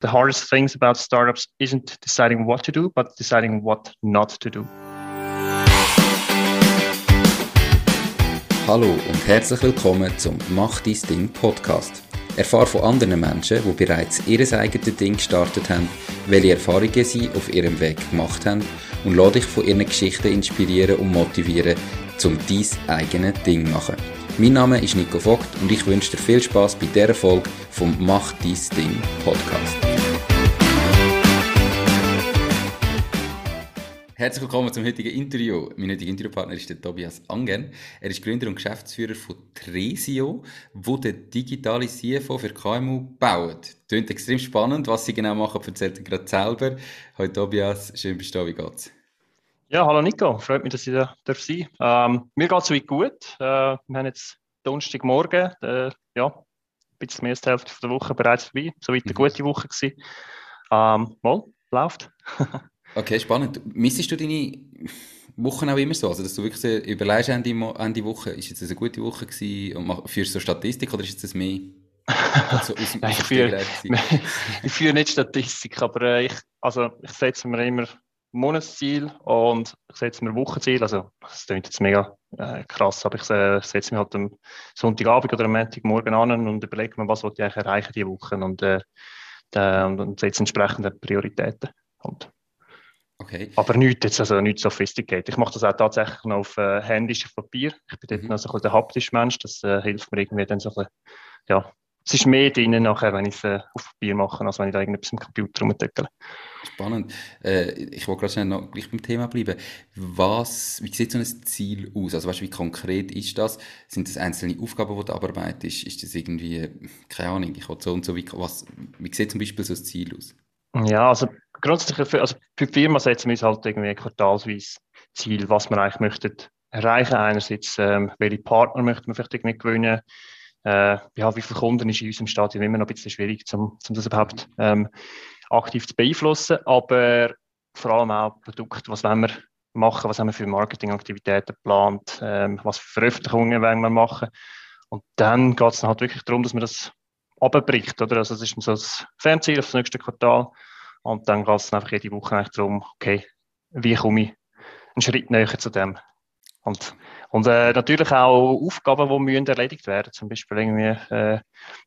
the hardest things about startups isn't deciding what to do, but deciding what not to do. Hallo und herzlich willkommen zum Mach dein Ding Podcast. Erfahre von anderen Menschen, die bereits ihr eigenes Ding gestartet haben, welche Erfahrungen sie auf ihrem Weg gemacht haben und lade dich von ihren Geschichten inspirieren und motivieren, um dein eigenes Ding zu machen. Mein Name ist Nico Vogt und ich wünsche dir viel Spaß bei dieser Folge vom Mach dein Ding Podcast. Herzlich willkommen zum heutigen Interview. Mein heutiger Interviewpartner ist der Tobias Angen. Er ist Gründer und Geschäftsführer von Tresio, wo der digitale CFO für KMU baut. Klingt extrem spannend, was sie genau machen, erzählt er gerade selber. Hallo Tobias, schön bist du da, wie geht's? Ja, hallo Nico, freut mich, dass ich da darf sein ähm, Mir geht es soweit gut. Äh, wir haben jetzt Donnerstagmorgen, äh, ja, ein bisschen mehr als die Hälfte der Woche bereits vorbei. Soweit eine mhm. gute Woche gewesen. Ähm, mal, läuft. Okay, spannend. Missest du deine Wochen auch immer so? Also, dass du wirklich überlegst, Ende, Ende Woche, ist jetzt eine gute Woche gewesen und führst du Statistik oder ist es mehr? Also aus, Nein, ich, führe, ich führe nicht Statistik, aber äh, ich, also ich setze mir immer Monatsziel und ich setze mir Wochenziel. Also, das klingt jetzt mega äh, krass, aber ich äh, setze mir halt am Sonntagabend oder am Montagmorgen an und überlege mir, was ich eigentlich erreichen diese Woche und, äh, und, und setze entsprechende Prioritäten. Und Okay. Aber nichts, jetzt also nichts sophisticated. Ich mache das auch tatsächlich noch auf äh, händischem Papier. Ich bin dort mhm. noch so ein bisschen der haptische Mensch. Das äh, hilft mir irgendwie dann so ein bisschen, ja, es ist mehr drin nachher, wenn ich es äh, auf Papier mache, als wenn ich da irgendetwas im Computer rumdeckel. Spannend. Äh, ich wollte gerade schnell noch gleich beim Thema bleiben. Was, wie sieht so ein Ziel aus? Also weißt, wie konkret ist das? Sind das einzelne Aufgaben, die du abarbeitest? Ist das irgendwie, keine Ahnung, ich will so und so, wie, was, wie sieht zum Beispiel so ein Ziel aus? Ja, also grundsätzlich für, also für die Firma setzen wir uns halt irgendwie quartalsweise Ziel, was wir eigentlich möchten erreichen. Einerseits, ähm, welche Partner möchten wir vielleicht irgendwie gewinnen. Äh, ja, wie viele Kunden ist in unserem Stadion immer noch ein bisschen schwierig, um, um das überhaupt ähm, aktiv zu beeinflussen. Aber vor allem auch Produkte, was wollen wir machen, was haben wir für Marketingaktivitäten geplant, ähm, was für Veröffentlichungen wollen wir machen. Und dann geht es halt wirklich darum, dass man das abbricht. Oder? Also das ist so das Fernziel auf das nächste Quartal. Und dann geht es einfach jede Woche eigentlich darum, okay, wie komme ich einen Schritt näher zu dem. Und, und äh, natürlich auch Aufgaben, die müssen erledigt werden Zum Beispiel irgendwie äh,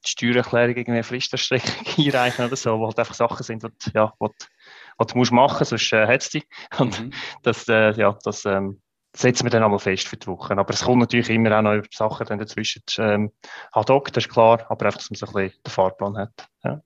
die Steuererklärung, irgendwie Fristerstreckung einreichen oder so, wo halt einfach Sachen sind, die, ja, die, die du musst machen, sonst äh, hättest du die. Und mhm. das, äh, ja, das ähm, setzen wir dann einmal fest für die Woche. Aber es kommt natürlich immer auch noch über Sachen dann dazwischen. Ähm, ad hoc, das ist klar, aber einfach, dass man so ein bisschen den Fahrplan hat. Ja.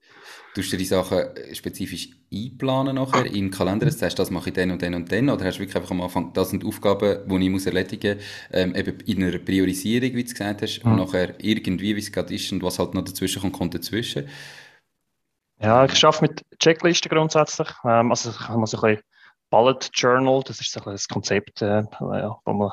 Tust du die Sachen spezifisch einplanen nachher den Kalender? Das heißt, das mache ich dann und dann und dann? Oder hast du wirklich einfach am Anfang, das sind Aufgaben, die ich muss erledigen muss, ähm, eben in einer Priorisierung, wie du gesagt hast, mhm. und nachher irgendwie, wie es gerade ist und was halt noch dazwischen kommt, kommt dazwischen? Ja, ich arbeite mit Checklisten grundsätzlich. Ähm, also ich muss ein bisschen Bullet Journal, das ist so ein Konzept, äh, ja, wo man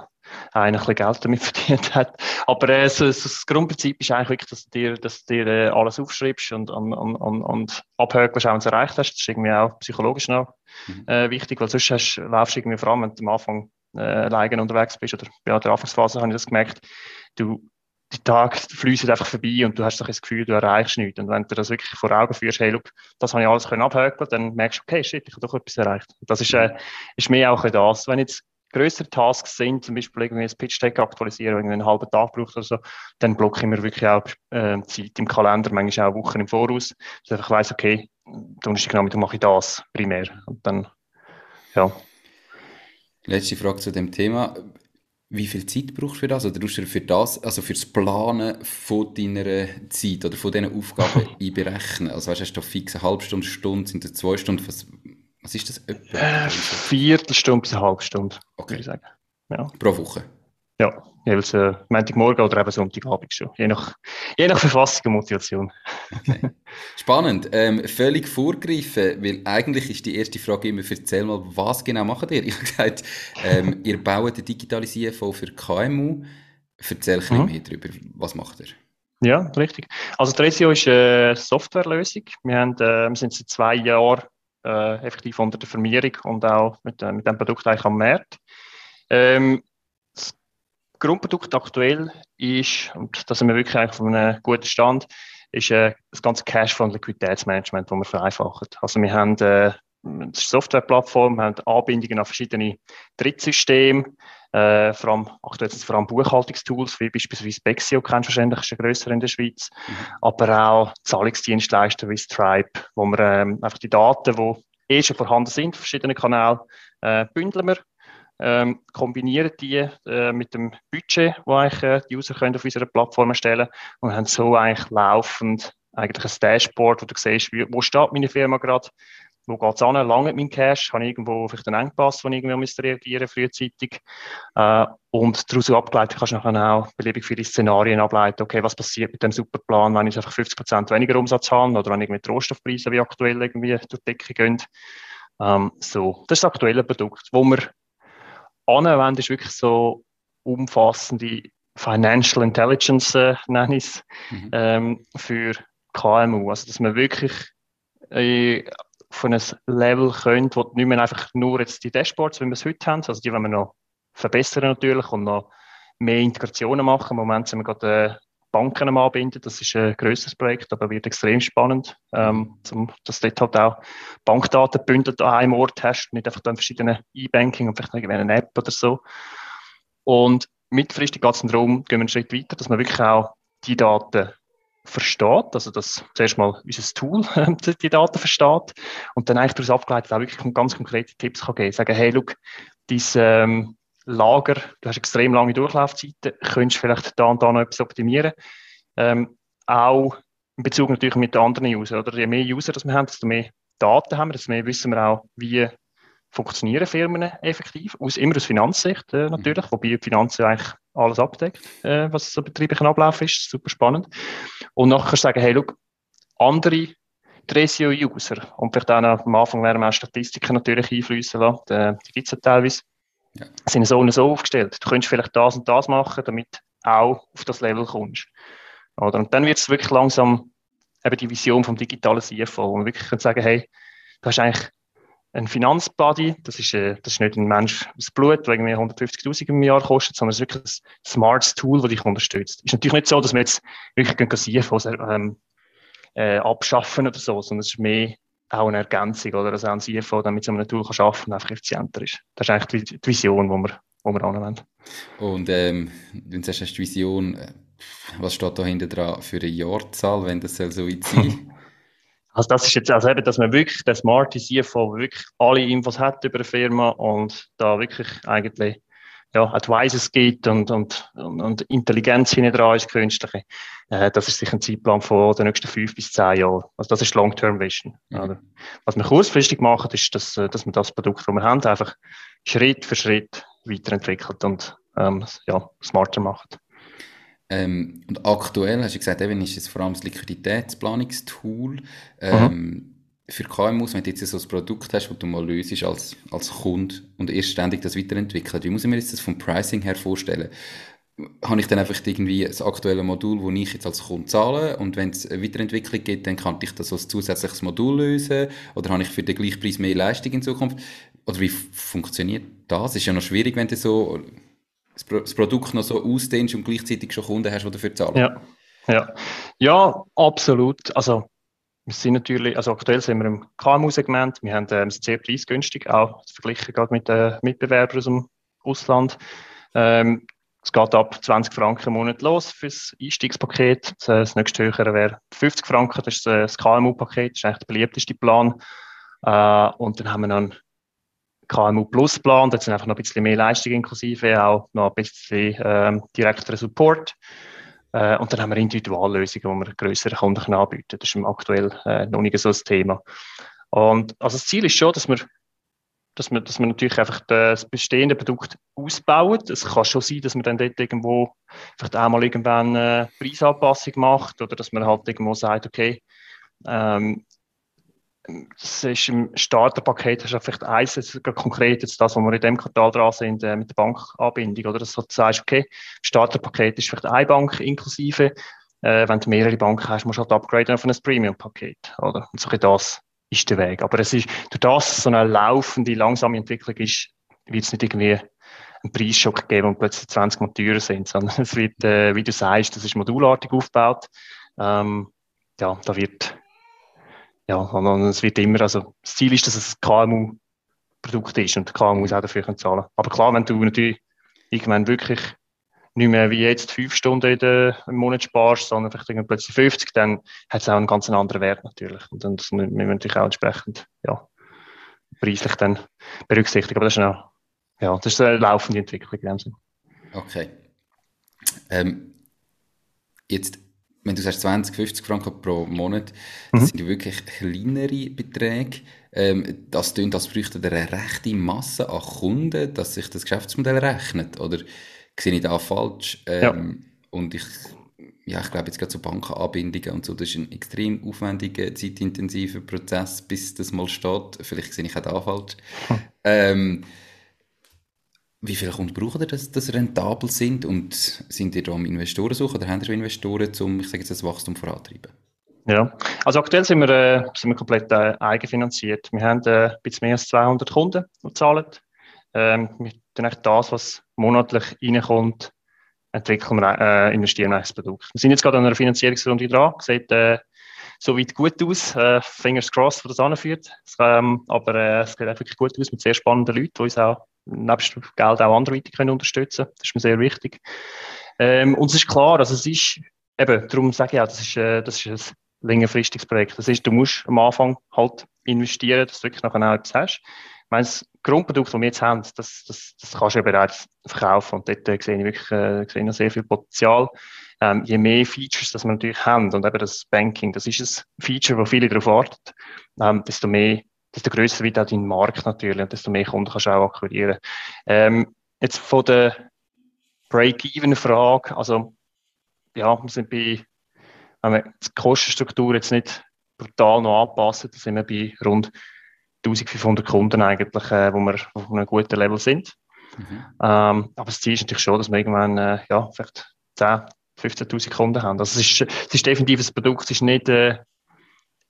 ein bisschen Geld damit verdient hat. Aber äh, so, so das Grundprinzip ist eigentlich wirklich, dass du dir, dass du dir äh, alles aufschreibst und, und, und, und abhökelst, wenn du es erreicht hast. Das ist irgendwie auch psychologisch noch mhm. äh, wichtig, weil sonst hast, laufst du irgendwie vor allem, wenn du am Anfang äh, alleine unterwegs bist oder ja, in der Anfangsphase habe ich das gemerkt, du die Tage fließen einfach vorbei und du hast das Gefühl, du erreichst nichts. Und wenn du das wirklich vor Augen führst, hey, look, das habe ich alles können dann merkst du, okay, shit, ich habe doch etwas erreicht. Das ist, äh, ist mehr auch das. Wenn jetzt größere Tasks sind, zum Beispiel irgendwie ein Pitch-Deck aktualisieren, irgendwie einen halben Tag braucht oder so, dann blocke ich mir wirklich auch äh, Zeit im Kalender, manchmal auch Wochen im Voraus, dass ich weiss, okay, Donnerstagnachmittag mache ich das primär. Und dann, ja. Letzte Frage zu dem Thema. Wie viel Zeit brauchst du für das? Oder brauchst du für das, also für das Planen von deiner Zeit oder von diesen Aufgaben einberechnen? Also weißt, hast du fix eine halbe Stunde, Stunde, sind das zwei Stunden? Was, was ist das? Äh, Viertelstunde bis eine halbe Stunde, okay. würde ich sagen. Ja. Pro Woche? Ja, jeweils äh, Montagmorgen oder eben Sonntagabend schon. Je nach, je nach Verfassung und Motivation. Okay. Spannend. Ähm, völlig vorgreifen, weil eigentlich ist die erste Frage immer, erzähl mal, was genau macht ihr? Ich habe gesagt, ähm, ihr baut eine digitale CFO für KMU. Erzähl ein bisschen mhm. mehr darüber. Was macht ihr? Ja, richtig. Also Tresio ist eine Softwarelösung. Wir, haben, äh, wir sind seit zwei Jahren äh, effektiv unter der Firmierung und auch mit, äh, mit dem Produkt eigentlich am Markt. Ähm, Grundprodukt aktuell ist, und da sind wir wirklich eigentlich von einem guten Stand, ist äh, das ganze Cashflow- und Liquiditätsmanagement, das wir vereinfachen. Also wir haben äh, eine Softwareplattform, wir haben Anbindungen an verschiedene Drittsysteme, äh, vor allem, aktuell sind es vor allem Buchhaltungstools, wie beispielsweise Bexio, kennst du wahrscheinlich, ist der grösser in der Schweiz, mhm. aber auch Zahlungsdienstleister wie Stripe, wo wir ähm, einfach die Daten, die eh schon vorhanden sind, verschiedene Kanäle, äh, bündeln wir ähm, kombinieren die äh, mit dem Budget, das eigentlich äh, die User können auf unserer Plattform erstellen und haben so eigentlich laufend eigentlich ein Dashboard, wo du siehst, wie, wo steht meine Firma gerade, wo geht es an, lange mein Cash, habe ich irgendwo vielleicht einen Engpass, wo ich irgendwie müsste reagieren frühzeitig. Äh, und daraus abgeleitet kannst du nachher auch beliebig viele Szenarien ableiten, okay, was passiert mit dem Superplan, wenn ich einfach 50% weniger Umsatz habe oder wenn ich mit Rohstoffpreisen wie aktuell irgendwie durch die Decke gehen. Ähm, so, das ist das aktuelle Produkt, wo wir anwenden, ist wirklich so umfassende Financial Intelligence, äh, nenne ich es, mhm. ähm, für KMU. Also, dass man wirklich äh, von einem Level könnte, wo nicht mehr einfach nur jetzt die Dashboards, wie wir es heute haben, also die wollen wir noch verbessern natürlich und noch mehr Integrationen machen. Im Moment sind wir gerade äh, Banken Anbinden, das ist ein grösseres Projekt, aber wird extrem spannend, ähm, zum, dass du dort halt auch Bankdaten bündelt an einem Ort hast, nicht einfach dann verschiedene E-Banking und vielleicht eine App oder so. Und mittelfristig geht es darum, gehen wir einen Schritt weiter, dass man wirklich auch die Daten versteht, also dass zuerst mal unser Tool die Daten versteht und dann eigentlich daraus abgeleitet auch wirklich ganz konkrete Tipps kann geben. Sagen, hey, look, diese ähm, Lager, du hast extrem lange Durchlaufzeiten, könntest vielleicht da und da noch etwas optimieren. Ähm, auch in Bezug natürlich mit den anderen Usern, oder? Je mehr User das wir haben, desto mehr Daten haben wir, desto mehr wissen wir auch, wie funktionieren Firmen effektiv, aus, immer aus Finanzsicht äh, natürlich, mhm. wobei die Finanzen eigentlich alles abdeckt, äh, was so betrieblicher Ablauf ist, super spannend. Und nachher kannst du sagen, hey, look, andere Tresio-User und vielleicht auch am Anfang werden wir auch Statistiken natürlich einfließen lassen, die, die gibt es ja teilweise, ja. sind so und so aufgestellt. Du könntest vielleicht das und das machen, damit auch auf das Level kommst. Oder? Und dann wird es wirklich langsam eben die Vision vom digitalen CFO, wo man wirklich kann sagen, hey, du hast eigentlich ein Finanzbody, das ist, äh, das ist nicht ein Mensch aus Blut, der irgendwie 150.000 im Jahr kostet, sondern es ist wirklich ein smartes Tool, das dich unterstützt. Es ist natürlich nicht so, dass wir jetzt wirklich CFOs ähm, äh, abschaffen oder so, sondern es ist mehr auch eine Ergänzung oder auch ein CFO dann mit so einem Tool kann arbeiten und einfach effizienter ist. Das ist eigentlich die, die Vision, die wir, die wir anwenden. Und ähm, du sagst, die Vision, äh, was steht da hinter dran für eine Jahrzahl, wenn das soll so weit sein Also das ist jetzt also eben, dass man wirklich der smarte CFO wirklich alle Infos hat über eine Firma und da wirklich eigentlich ja, Advices gibt und, und, und Intelligenz hinten dran ist, künstliche. Äh, das ist sicher ein Zeitplan von den nächsten fünf bis zehn Jahren. Also das ist Long-Term Vision. Mhm. Was wir kurzfristig machen, ist, dass, äh, dass man das Produkt, das wir haben, einfach Schritt für Schritt weiterentwickelt und ähm, ja, smarter macht. Ähm, und aktuell hast du gesagt, eben ist es vor allem das Liquiditätsplanungstool. Ähm, mhm für KMUs, wenn du jetzt so ein Produkt hast, das du mal löst als, als Kunde und erst ständig das weiterentwickelt, wie muss ich mir das vom Pricing her vorstellen? Habe ich dann einfach irgendwie das aktuelle Modul, das ich jetzt als Kunde zahle und wenn es eine Weiterentwicklung gibt, dann kann ich das als zusätzliches Modul lösen oder habe ich für den gleichen Preis mehr Leistung in Zukunft? Oder wie funktioniert das? Ist ja noch schwierig, wenn du so das Produkt noch so ausdehnst und gleichzeitig schon Kunden hast, die dafür zahlen. Ja, ja. ja absolut. Also wir sind natürlich, also aktuell sind wir im KMU-Segment. Wir haben ähm, sehr preisgünstig, auch verglichen gerade mit den Mitbewerbern aus dem Ausland. Ähm, es geht ab 20 Franken im Monat los für das Einstiegspaket. Das nächste höhere wäre 50 Franken, das ist das KMU-Paket, das ist eigentlich der beliebteste Plan. Äh, und dann haben wir noch einen KMU Plus Plan, da sind einfach noch ein bisschen mehr Leistung inklusive, auch noch ein bisschen ähm, direkteren Support. Äh, und dann haben wir Individuallösungen, die wir größeren Kunden anbieten. Das ist aktuell äh, noch nicht so ein Thema. Und also das Ziel ist schon, dass wir dass man, dass man natürlich einfach das bestehende Produkt ausbaut. Es kann schon sein, dass man dann dort irgendwo vielleicht auch mal irgendwann eine Preisanpassung macht oder dass man halt irgendwo sagt, okay, ähm, das ist im Starterpaket, hast du vielleicht eins, jetzt konkret jetzt das, wo wir in dem Quartal dran sind, äh, mit der Bankanbindung, oder? Dass du sagst, okay, Starterpaket ist vielleicht eine Bank inklusive, äh, wenn du mehrere Banken hast, musst du halt upgraden auf ein Premium-Paket, oder? Und so das ist der Weg. Aber es ist, durch das so eine laufende, langsame Entwicklung ist, wird es nicht irgendwie einen Preisschock geben und plötzlich 20 Mal teurer sind, sondern es wird, äh, wie du sagst, das ist modulartig aufgebaut. Ähm, ja, da wird, ja, und es wird immer, also das Ziel ist, dass es ein KMU-Produkt ist und KMUs auch dafür können zahlen. Aber klar, wenn du natürlich irgendwann wirklich nicht mehr wie jetzt fünf Stunden der, im Monat sparst, sondern vielleicht plötzlich 50, dann hat es auch einen ganz anderen Wert natürlich. Und dann müssen wir natürlich auch entsprechend, ja, preislich dann berücksichtigen. Aber das ist eine, ja, das ist eine laufende Entwicklung in dem Sinne. Okay. Ähm, jetzt, wenn du sagst 20, 50 Franken pro Monat, das mhm. sind wirklich kleinere Beträge. Ähm, das klingt, als bräuchte eine rechte Masse an Kunden, dass sich das Geschäftsmodell rechnet. Oder sehe ich da falsch? Ähm, ja. Und ich, ja, ich glaube jetzt gerade so Bankenanbindungen und so, das ist ein extrem aufwendiger, zeitintensiver Prozess, bis das mal steht. Vielleicht sehe ich auch da falsch. Hm. Ähm, wie viele Kunden brauchen ihr, dass das rentabel sind? Und sind ihr da am Investorensuche oder haben ihr Investoren, um ich sage jetzt, das Wachstum voranzutreiben? Ja, also aktuell sind wir, äh, sind wir komplett äh, eigenfinanziert. Wir haben äh, ein bisschen mehr als 200 Kunden, die zahlen. Ähm, wir tun das, was monatlich reinkommt, entwickeln wir, äh, investieren wir in das Produkt. Wir sind jetzt gerade an einer Finanzierungsrunde dran, sieht äh, soweit gut aus, äh, fingers crossed, wo das anführt. Ähm, aber äh, es sieht wirklich gut aus mit sehr spannenden Leuten, die uns auch nebst Geld auch anderweitig können unterstützen Das ist mir sehr wichtig. Ähm, und es ist klar, also es ist, eben, darum sage ich auch, das ist, äh, das ist ein längerfristiges Projekt. Das ist, du musst am Anfang halt investieren, dass du wirklich nachher auch etwas hast. Ich meine, das Grundprodukt, das wir jetzt haben, das, das, das kannst du ja bereits verkaufen und dort äh, sehe ich wirklich äh, sehe ich sehr viel Potenzial. Ähm, je mehr Features, das wir natürlich haben und eben das Banking, das ist ein Feature, wo viele darauf warten, ähm, desto mehr desto größer wird auch dein Markt natürlich und desto mehr Kunden kannst du auch akquirieren. Ähm, jetzt von der Break-Even-Frage, also ja, wir sind bei, wenn wir die Kostenstruktur jetzt nicht brutal noch anpassen, dann sind wir bei rund 1500 Kunden eigentlich, äh, wo wir auf einem guten Level sind. Mhm. Ähm, aber das Ziel ist natürlich schon, dass wir irgendwann äh, ja, vielleicht 10, 15.000 Kunden haben. Also es ist, es ist definitiv ein Produkt, es ist nicht äh,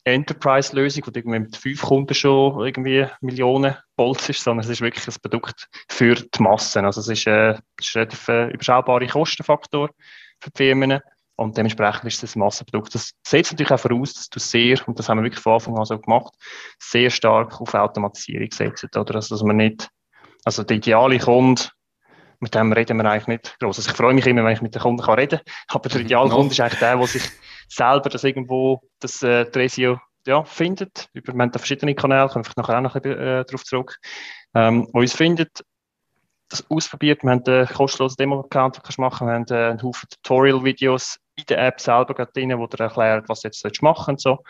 Enterprise-Lösung, die irgendwie mit fünf Kunden schon irgendwie Millionen Bolz ist, sondern es ist wirklich ein Produkt für die Massen. Also es ist, äh, es ist ein relativ äh, überschaubarer Kostenfaktor für die Firmen und dementsprechend ist es ein Massenprodukt. Das setzt natürlich auch voraus, dass du sehr, und das haben wir wirklich von Anfang an so gemacht, sehr stark auf Automatisierung setzt. Oder? Also, dass man nicht, also der ideale Kunde, mit dem reden wir eigentlich nicht groß. Also ich freue mich immer, wenn ich mit den Kunden kann reden kann, aber der ideale Kunde ist eigentlich der, der sich selber das irgendwo, das äh, Tresio ja, findet. Über, wir haben da verschiedene Kanäle, kommen wir nachher auch noch ein bisschen äh, darauf zurück, ähm, wo uns findet, das ausprobiert. Wir haben einen kostenlosen Demo-Account, den du machen Wir haben äh, einen Haufen Tutorial-Videos in der App selber drin, wo dir erklärt, was du jetzt machen und so.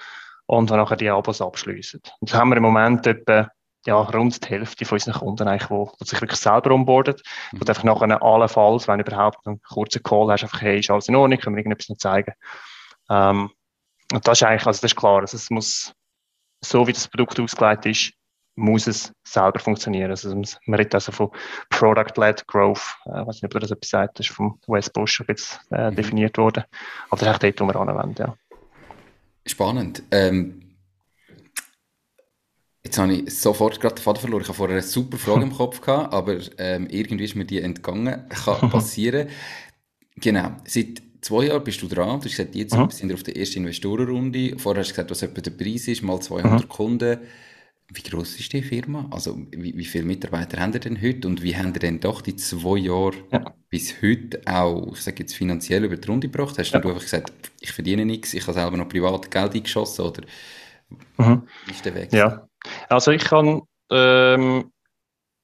Und dann nachher die Abos abschließen. Und da haben wir im Moment etwa ja, rund die Hälfte von unseren Kunden eigentlich, wo, wo sich wirklich selber onboardet, mhm. und einfach nachher allenfalls, wenn überhaupt einen kurzen Call hast, einfach, hey, ist alles in Ordnung, können wir irgendetwas noch zeigen. Ähm, und das ist eigentlich, also das ist klar, also es muss, so wie das Produkt ausgelegt ist, muss es selber funktionieren. Also man redet also von Product-led Growth. Äh, ich weiß nicht, ob das etwas sagt, das ist vom Wes Bush jetzt äh, mhm. definiert worden. Aber das ist echt dort, wo wir anwenden, ja. Spannend. Ähm, jetzt habe ich sofort gerade den Faden verloren. Ich habe vorher eine super Frage im Kopf gehabt, aber ähm, irgendwie ist mir die entgangen. Kann passieren. genau. Seit zwei Jahren bist du dran. Du hast gesagt, jetzt mhm. sind wir auf der ersten Investorenrunde. Vorher hast du gesagt, was etwa der Preis ist, mal 200 mhm. Kunden. Wie groß ist die Firma? Also, wie, wie viele Mitarbeiter haben ihr denn heute? Und wie haben ihr denn doch die zwei Jahre ja. bis heute auch, ich sage jetzt, finanziell über die Runde gebracht? Hast ja. du einfach gesagt, ich verdiene nichts, ich habe selber noch privat Geld eingeschossen? Oder mhm. wie ist der Weg? Ja, also ich kann, ähm,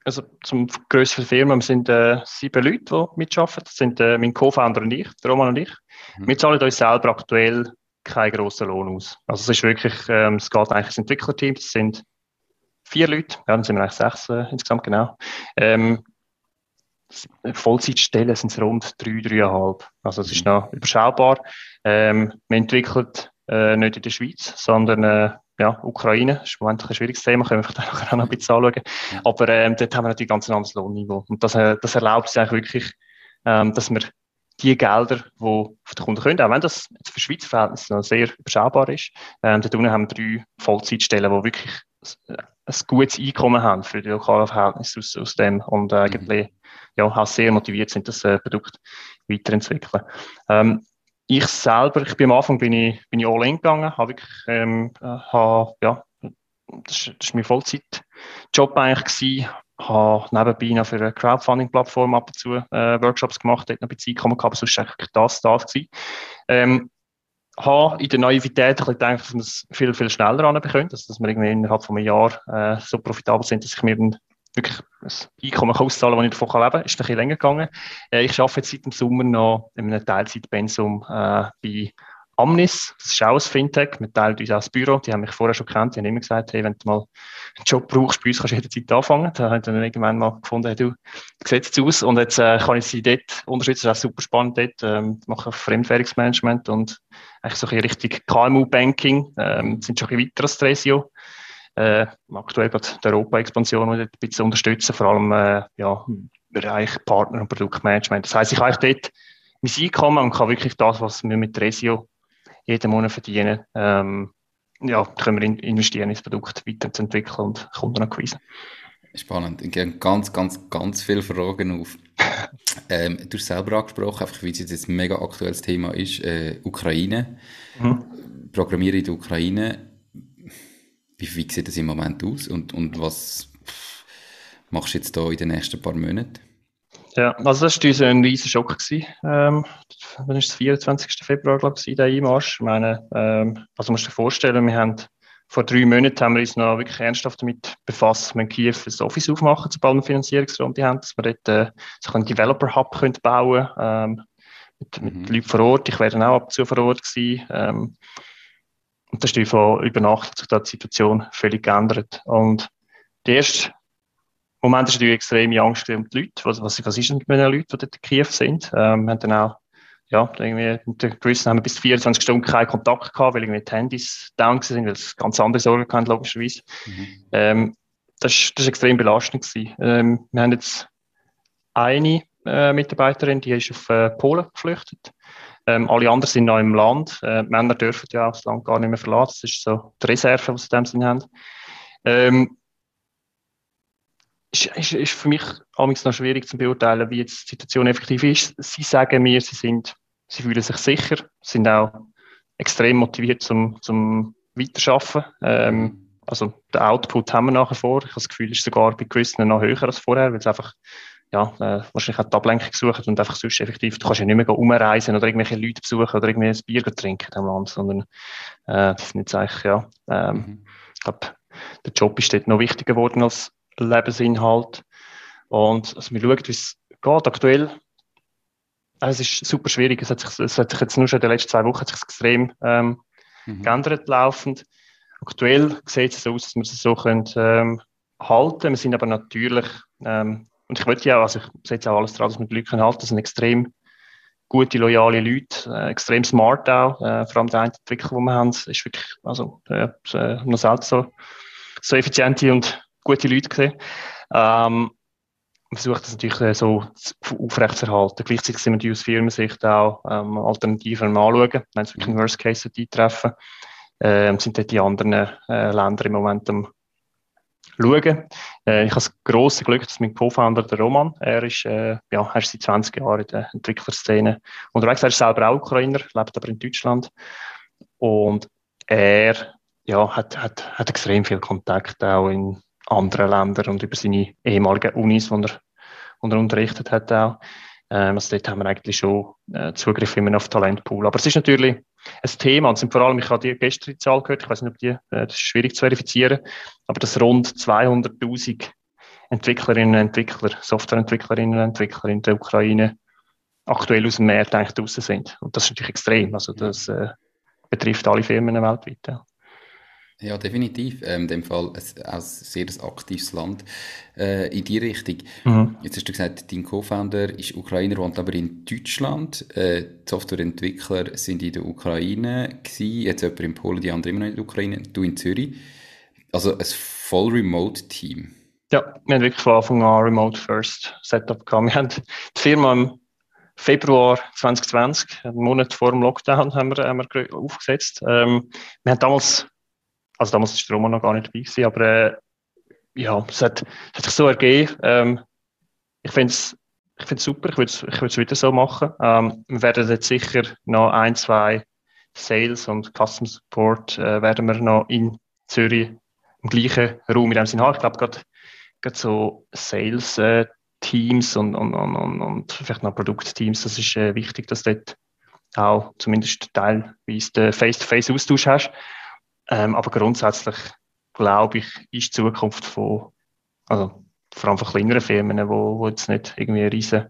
also zum grössten Firma, wir sind äh, sieben Leute, die mitarbeiten. Das sind äh, mein Co-Founder und ich, der Roman und ich. Mhm. Wir zahlen uns selber aktuell keinen grossen Lohn aus. Also es ist wirklich, ähm, es geht eigentlich ins Entwicklerteam, das sind vier Leute, ja, dann sind wir eigentlich sechs äh, insgesamt, genau. Ähm, Vollzeitstellen sind es rund drei, dreieinhalb. Also es ist mhm. noch überschaubar. Ähm, wir entwickeln äh, nicht in der Schweiz, sondern äh, ja, Ukraine. Ist im Moment ein schwieriges Thema, können wir vielleicht auch noch ein bisschen anschauen. Aber ähm, dort haben wir natürlich ganz ein anderes Lohnniveau. Und das, äh, das erlaubt es eigentlich wirklich, ähm, dass wir die Gelder, die von den Kunden können, auch wenn das für Schweizer Verhältnisse noch sehr überschaubar ist, ähm, dort unten haben wir drei Vollzeitstellen, die wirklich ein gutes Einkommen haben für die lokalen Verhältnisse aus, aus dem und eigentlich mhm. ja, auch sehr motiviert sind, das äh, Produkt weiterentwickeln. Ähm, ich selber, ich bin am Anfang bin ich, bin ich all in gegangen, habe wirklich, ähm, äh, habe, ja, das, ist mein Vollzeitjob eigentlich gewesen, habe nebenbei noch für eine Crowdfunding-Plattform ab und zu äh, Workshops gemacht, dort noch ein bisschen gehabt, aber sonst eigentlich das, das gewesen. Ähm, habe in der Naivität ein gedacht, dass man es viel, viel schneller anbekommt, also dass wir irgendwie innerhalb von einem Jahr äh, so profitabel sind, dass ich mir dann wirklich ein Einkommen auszahlen das ich davon leben kann. Ist ein bisschen länger gegangen. Äh, ich arbeite jetzt seit dem Sommer noch in einem Teilzeitpensum äh, bei Amnis, das ist auch ein Fintech, wir teilen uns auch das Büro, die haben mich vorher schon gekannt, die haben immer gesagt, hey, wenn du mal einen Job brauchst, bei uns kannst du jederzeit anfangen. Da haben dann irgendwann mal gefunden, hey, du, sieht aus? Und jetzt äh, kann ich sie dort unterstützen, das ist auch super spannend dort, ähm, mache Fremdwährungsmanagement und eigentlich so ein richtig KMU-Banking, ähm, sind schon ein bisschen weiter als Tresio. Äh, aktuell gerade die Europa-Expansion ein bisschen unterstützen, vor allem äh, ja, im Bereich Partner- und Produktmanagement. Das heisst, ich habe dort mein Einkommen und kann wirklich das, was wir mit Tresio jeden Monat verdienen, ähm, ja, können wir investieren ins Produkt weiterzuentwickeln und Kunden acquisen. Spannend. Ich gehe ganz, ganz, ganz viele Fragen auf. ähm, du hast selber angesprochen, einfach weil es jetzt ein mega aktuelles Thema ist, äh, Ukraine. Mhm. Programmieren in der Ukraine. Wie, wie sieht das im Moment aus und, und was machst du jetzt da in den nächsten paar Monaten? Ja, also das war ein riesiger Schock. Gewesen. Ähm, wann war es? 24. Februar, glaube ich, der Einmarsch. Ich meine, ähm, also musst du dir vorstellen, wir haben vor drei Monaten haben wir uns noch wirklich ernsthaft damit befasst, wir in Kiew ein Office aufmachen, sobald wir Finanzierungsraum die haben, dass wir dort äh, so einen Developer-Hub können bauen ähm, mit, mit mhm. Leuten vor Ort. Ich werde dann auch ab und zu vor Ort sein. Ähm, und das ist von über Nacht hat sich die Situation völlig geändert. Und der erste Moment ist natürlich extreme Angst um die Leute. Was, was, was ist denn mit den Leuten, die dort in Kiew sind? Ähm, wir haben dann auch ja, irgendwie mit den gewissen haben wir bis 24 Stunden keinen Kontakt gehabt, weil irgendwie die Handys down sind, weil es ganz andere Sorgen hatten, logischerweise. Mhm. Ähm, das, das ist extrem belastend gewesen. Ähm, wir haben jetzt eine äh, Mitarbeiterin, die ist auf äh, Polen geflüchtet. Ähm, alle anderen sind noch im Land. Äh, Männer dürfen ja auch das Land gar nicht mehr verlassen. Das ist so die Reserve, die sie in dem Sinne haben. Ähm, ist, ist, ist für mich noch schwierig zu beurteilen, wie jetzt die Situation effektiv ist. Sie sagen mir, sie sind Sie fühlen sich sicher, sind auch extrem motiviert zum, zum Weiterschaffen. Ähm, also den Output haben wir nachher vor. Ich habe das Gefühl, ist sogar bei gewissen noch höher als vorher, weil es einfach ja, äh, wahrscheinlich auch die Ablenkung suchen und einfach sonst effektiv, du kannst ja nicht mehr umreisen oder irgendwelche Leute besuchen oder irgendwie ein Bier trinken in dem Land, sondern äh, das sind jetzt eigentlich, ja, ähm, mhm. ich glaube, der Job ist dort noch wichtiger geworden als Lebensinhalt. Und also wir schauen, wie es geht. Aktuell also es ist super schwierig. Es hat sich, es hat sich jetzt nur schon in den letzten zwei Wochen extrem ähm, mhm. geändert laufend. Aktuell sieht es so aus, dass wir es so können, ähm, halten. Wir sind aber natürlich, ähm, und ich möchte ja, also ich setze auch alles daran, dass wir die Leute halten. Das sind extrem gute, loyale Leute, äh, extrem smart auch. Äh, vor allem der eine Entwickler, den wir haben, ist wirklich, also, äh, noch selten so, so effiziente und gute Leute gesehen. Ähm, versucht das natürlich äh, so aufrechtzuerhalten. Gleichzeitig sind wir die aus Firmensicht auch ähm, Alternativen anschauen, wenn es wirklich ein Worst Case eintreffen. Ähm, sind dort die anderen äh, Länder im Moment am schauen. Äh, ich habe das grosse Glück, dass mein Co-Founder, der Roman, er ist, äh, ja, er ist seit 20 Jahren in der Entwicklerszene unterwegs. Er ist selber auch Ukrainer, lebt aber in Deutschland. Und er ja, hat, hat, hat extrem viel Kontakt auch in anderen Ländern und über seine ehemaligen Unis, die er, er unterrichtet hat auch. Ähm, also dort haben wir eigentlich schon äh, Zugriff immer auf Talentpool. Aber es ist natürlich ein Thema und sind vor allem, ich habe die gestrige Zahl gehört, ich weiß nicht, ob die, äh, das ist schwierig zu verifizieren, aber dass rund 200.000 Entwicklerinnen und Entwickler, Softwareentwicklerinnen und Entwickler in der Ukraine aktuell aus dem Markt eigentlich draußen sind. Und das ist natürlich extrem. Also das äh, betrifft alle Firmen weltweit. Ja. Ja, definitiv. Ähm, in dem Fall ein, ein sehr aktives Land äh, in die Richtung. Mhm. Jetzt hast du gesagt, dein Co-Founder ist Ukrainer, wohnt aber in Deutschland. Äh, die Softwareentwickler sind in der Ukraine gewesen, jetzt jemand in Polen, die anderen immer noch in der Ukraine, du in Zürich. Also ein voll Remote-Team. Ja, wir haben wirklich von Anfang an Remote First Setup gehabt. Wir haben die Firma im Februar 2020, einen Monat vor dem Lockdown, haben wir, haben wir aufgesetzt. Ähm, wir haben damals also damals war der Roman noch gar nicht dabei, gewesen, aber äh, ja, es hat, hat sich so ergeben. Ähm, ich finde es ich finde es super, ich würde es wieder so machen. Ähm, wir werden jetzt sicher noch ein, zwei Sales und Custom Support äh, werden wir noch in Zürich im gleichen Raum in dem Sinne haben. Ich glaube, gerade so Sales äh, Teams und, und, und, und, vielleicht noch Produktteams, das ist äh, wichtig, dass du dort auch zumindest teilweise den Face-to-Face-Austausch hast. Ähm, aber grundsätzlich glaube ich, ist die Zukunft von, also vor allem von kleineren Firmen, wo, wo jetzt nicht irgendwie riesen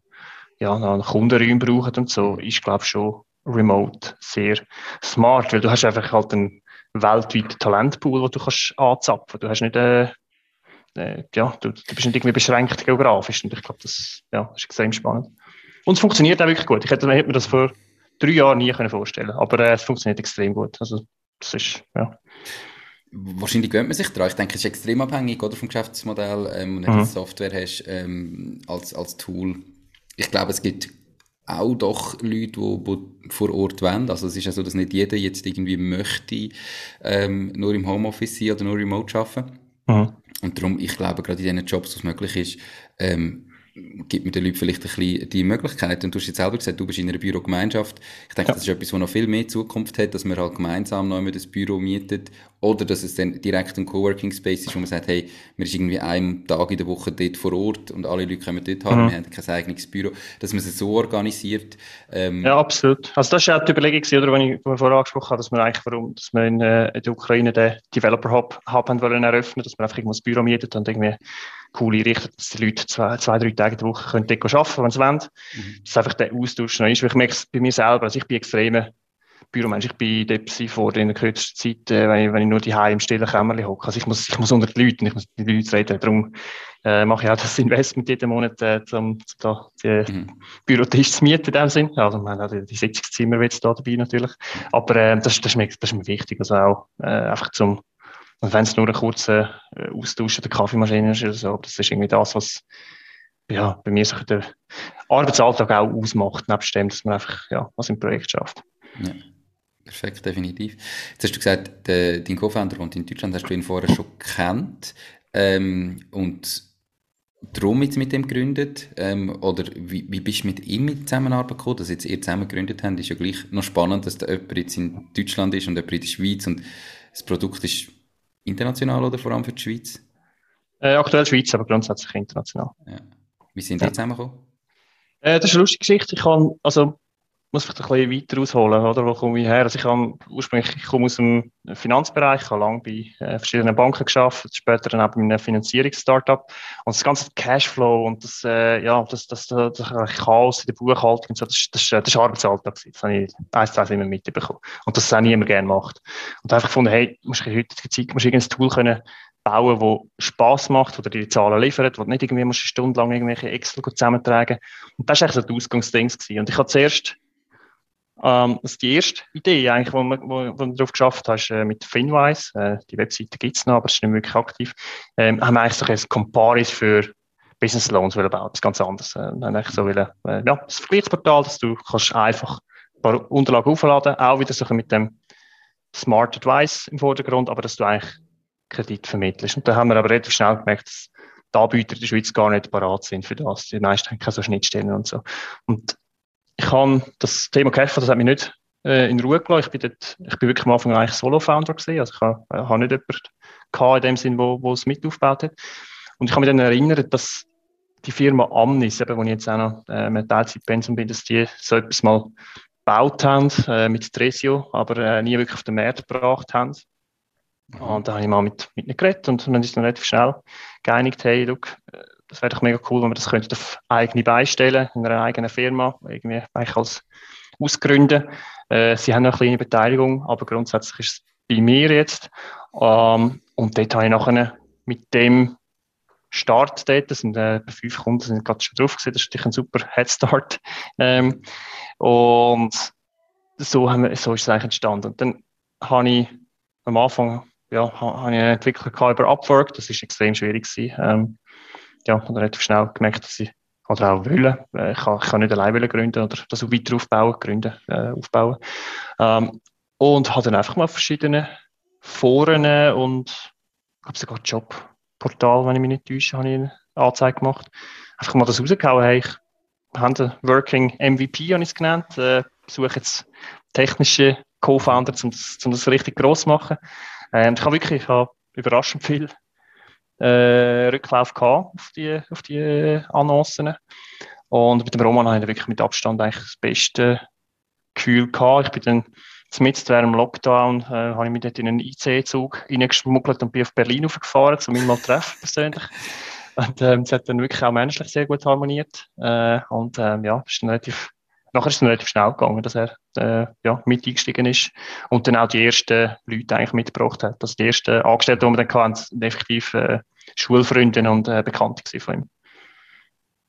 ja, Kundenräume brauchen und so, ist glaube ich schon remote sehr smart, weil du hast einfach halt einen weltweiten Talentpool, wo du kannst anzapfen. Du hast nicht äh, äh, ja, du, du, bist nicht irgendwie beschränkt geografisch und ich glaube, das ja, ist extrem spannend. Und es funktioniert auch wirklich gut. Ich hätte, hätte mir das vor drei Jahren nie können vorstellen aber äh, es funktioniert extrem gut. Also, das ist, ja. Wahrscheinlich gewöhnt man sich daran. Ich denke, es ist extrem abhängig oder, vom Geschäftsmodell. Ähm, und wenn mhm. du Software hast ähm, als, als Tool. Ich glaube, es gibt auch doch Leute, die, vor Ort wollen. Also es ist ja so, dass nicht jeder jetzt irgendwie möchte ähm, nur im Homeoffice sein oder nur remote arbeiten. Mhm. Und darum, ich glaube, gerade in diesen Jobs, wo es möglich ist, ähm, gibt mir den Leuten vielleicht ein bisschen die Möglichkeit. Und du hast jetzt selber gesagt, du bist in einer Bürogemeinschaft. Ich denke, ja. das ist etwas, was noch viel mehr Zukunft hat, dass man halt gemeinsam noch das Büro mietet. Oder dass es dann direkt ein Coworking Space ist, wo man sagt, hey, man ist irgendwie einen Tag in der Woche dort vor Ort und alle Leute kommen dort haben, mhm. wir haben kein eigenes Büro. Dass man es so organisiert. Ähm, ja, absolut. Also das war auch die Überlegung, oder, wenn ich vorher angesprochen habe, dass wir eigentlich, warum, dass wir in, äh, in der Ukraine den Developer Hub, Hub haben wollen eröffnen, dass man einfach irgendwo das Büro mietet und irgendwie cool einrichtet, dass die Leute zwei, zwei drei Tage der Woche können dort arbeiten wenn sie wollen. Mhm. Dass einfach der Austausch noch ist. Weil ich merke es bei mir selber, also ich bin extrem Büromensch. Ich bin depressiv vor in der kürzesten Zeit, äh, wenn, ich, wenn ich nur die im stillen Kämmerchen hocke. Also ich muss, ich muss unter die Leute, ich muss mit den Leuten reden. Darum äh, mache ich auch das Investment jeden Monat, äh, um, um da die mhm. Bürotisch zu mieten in dem Sinn. Also wir haben auch die, die Sitzungszimmer jetzt da dabei natürlich. Aber äh, das, das, ist mir, das ist mir wichtig. Also auch äh, einfach zum und wenn es nur ein kurzer äh, Austausch der Kaffeemaschine ist oder so, das ist irgendwie das, was ja, bei mir so der Arbeitsalltag auch ausmacht, nebst dem, dass man einfach ja, was im Projekt schafft. Ja. Perfekt, definitiv. Jetzt hast du gesagt, der, dein Co-Founder wohnt in Deutschland, hast du ihn vorher schon gekannt ähm, und darum jetzt mit dem gegründet? Ähm, oder wie, wie bist du mit ihm in Zusammenarbeit gekommen, dass jetzt ihr zusammen gegründet habt? Ist ja gleich noch spannend, dass da jemand jetzt in Deutschland ist und jemand in der Schweiz und das Produkt ist International oder vor allem für die Schweiz? Äh, aktuell Schweiz, aber grundsätzlich international. Ja. Wie sind die ja. zusammengekommen? Äh, das ist eine lustige Geschichte. Ich kann, also, muss vielleicht ein bisschen weiter ausholen, oder? Wo komme ich her? Also ich habe ursprünglich, ich komme aus dem Finanzbereich, ich habe lange bei äh, verschiedenen Banken geschafft, später dann auch bei einem Finanzierungs-Startup. Und das ganze Cashflow und das, äh, ja, das, das, das, das Chaos in der Buchhaltung und so, das, das, das ist Arbeitsalltag. Das habe ich eins, zwei immer mitbekommen. Und das auch niemand gerne macht. Und einfach gefunden, hey, du musst in heutige Zeit, musst irgendein Tool können bauen, wo Spaß macht, oder die Zahlen liefert, wo du nicht irgendwie musst eine Stunde lang irgendwelche Excel zusammentragen. Und das war eigentlich so das Ausgangsding. Und ich habe zuerst ähm, die erste Idee, eigentlich, wo, wo du darauf geschafft hast, äh, mit Finwise. Äh, die Webseite gibt es noch, aber es ist nicht wirklich aktiv. Ähm, haben wir eigentlich so ein Comparis für Business Loans bauen. Das ist ganz anders. Äh, haben so wollen, äh, ja, das Vergleichsportal, dass du kannst einfach ein paar Unterlagen aufladen, auch wieder so mit dem Smart Advice im Vordergrund, aber dass du eigentlich Kredit vermittelst. Und da haben wir aber relativ schnell gemerkt, dass die Anbieter in der Schweiz gar nicht parat sind für das. Die meisten haben keine so Schnittstellen und so. Und ich habe das Thema Käfer, das hat mich nicht äh, in Ruhe gelassen. Ich bin, dort, ich bin wirklich am Anfang eigentlich Solo-Founder gewesen. Also ich habe, äh, habe nicht jemanden in dem Sinn, wo, wo es mit aufgebaut hat. Und ich habe mich dann erinnert, dass die Firma Amnis, eben, wo ich jetzt auch noch äh, mit Teilzeitpensum bin, dass die so etwas mal gebaut haben äh, mit Tresio, aber äh, nie wirklich auf den Markt gebracht haben. Mhm. Und da habe ich mal mit, mit ihnen geredet und dann ist dann relativ schnell geeinigt, hey, look, äh, das wäre doch mega cool, wenn wir das könnten auf eigene beistellen, in einer eigenen Firma, irgendwie eigentlich als ausgründen. Äh, sie haben noch eine kleine Beteiligung, aber grundsätzlich ist es bei mir jetzt. Ähm, und dort habe ich nachher mit dem Start dort, das sind äh, fünf Kunden, sind gerade schon drauf gewesen, das ist natürlich ein super Headstart. Ähm, und so, haben wir, so ist es eigentlich entstanden. Und dann habe ich am Anfang ja, habe ich einen Entwickler über Upwork, das ist extrem schwierig gewesen. Ähm, ja, und relativ schnell gemerkt, dass ich oder auch wollen. Äh, ich kann, ich kann nicht alleine gründen oder das auch weiter aufbauen, gründen, äh, aufbauen. Ähm, und habe dann einfach mal verschiedene Foren und ich glaube sogar Jobportal, wenn ich mich nicht täusche, habe ich eine Anzeige gemacht. Einfach mal das rausgehauen, hey, ich haben einen Working MVP, habe ich es genannt. Äh, suche jetzt technische Co-Founder, um das, um das richtig gross zu machen. Ähm, ich habe wirklich ich habe überraschend viel äh, Rücklauf gehabt auf die, auf die Annoncen. Und mit dem Roman habe ich wirklich mit Abstand eigentlich das beste Gefühl gehabt. Ich bin dann Zumindest während dem Lockdown äh, habe ich mich dort in einen IC-Zug reingeschmuggelt und bin auf Berlin aufgefahren, um ihn mal treffen persönlich. Und ähm, es hat dann wirklich auch menschlich sehr gut harmoniert. Äh, und ähm, ja, ist relativ, nachher ist es relativ schnell gegangen, dass er äh, ja, mit eingestiegen ist und dann auch die ersten Leute eigentlich mitgebracht hat. Also die ersten Angestellten, die wir dann hatten, effektiv äh, Schulfreunde und äh, Bekannte von ihm.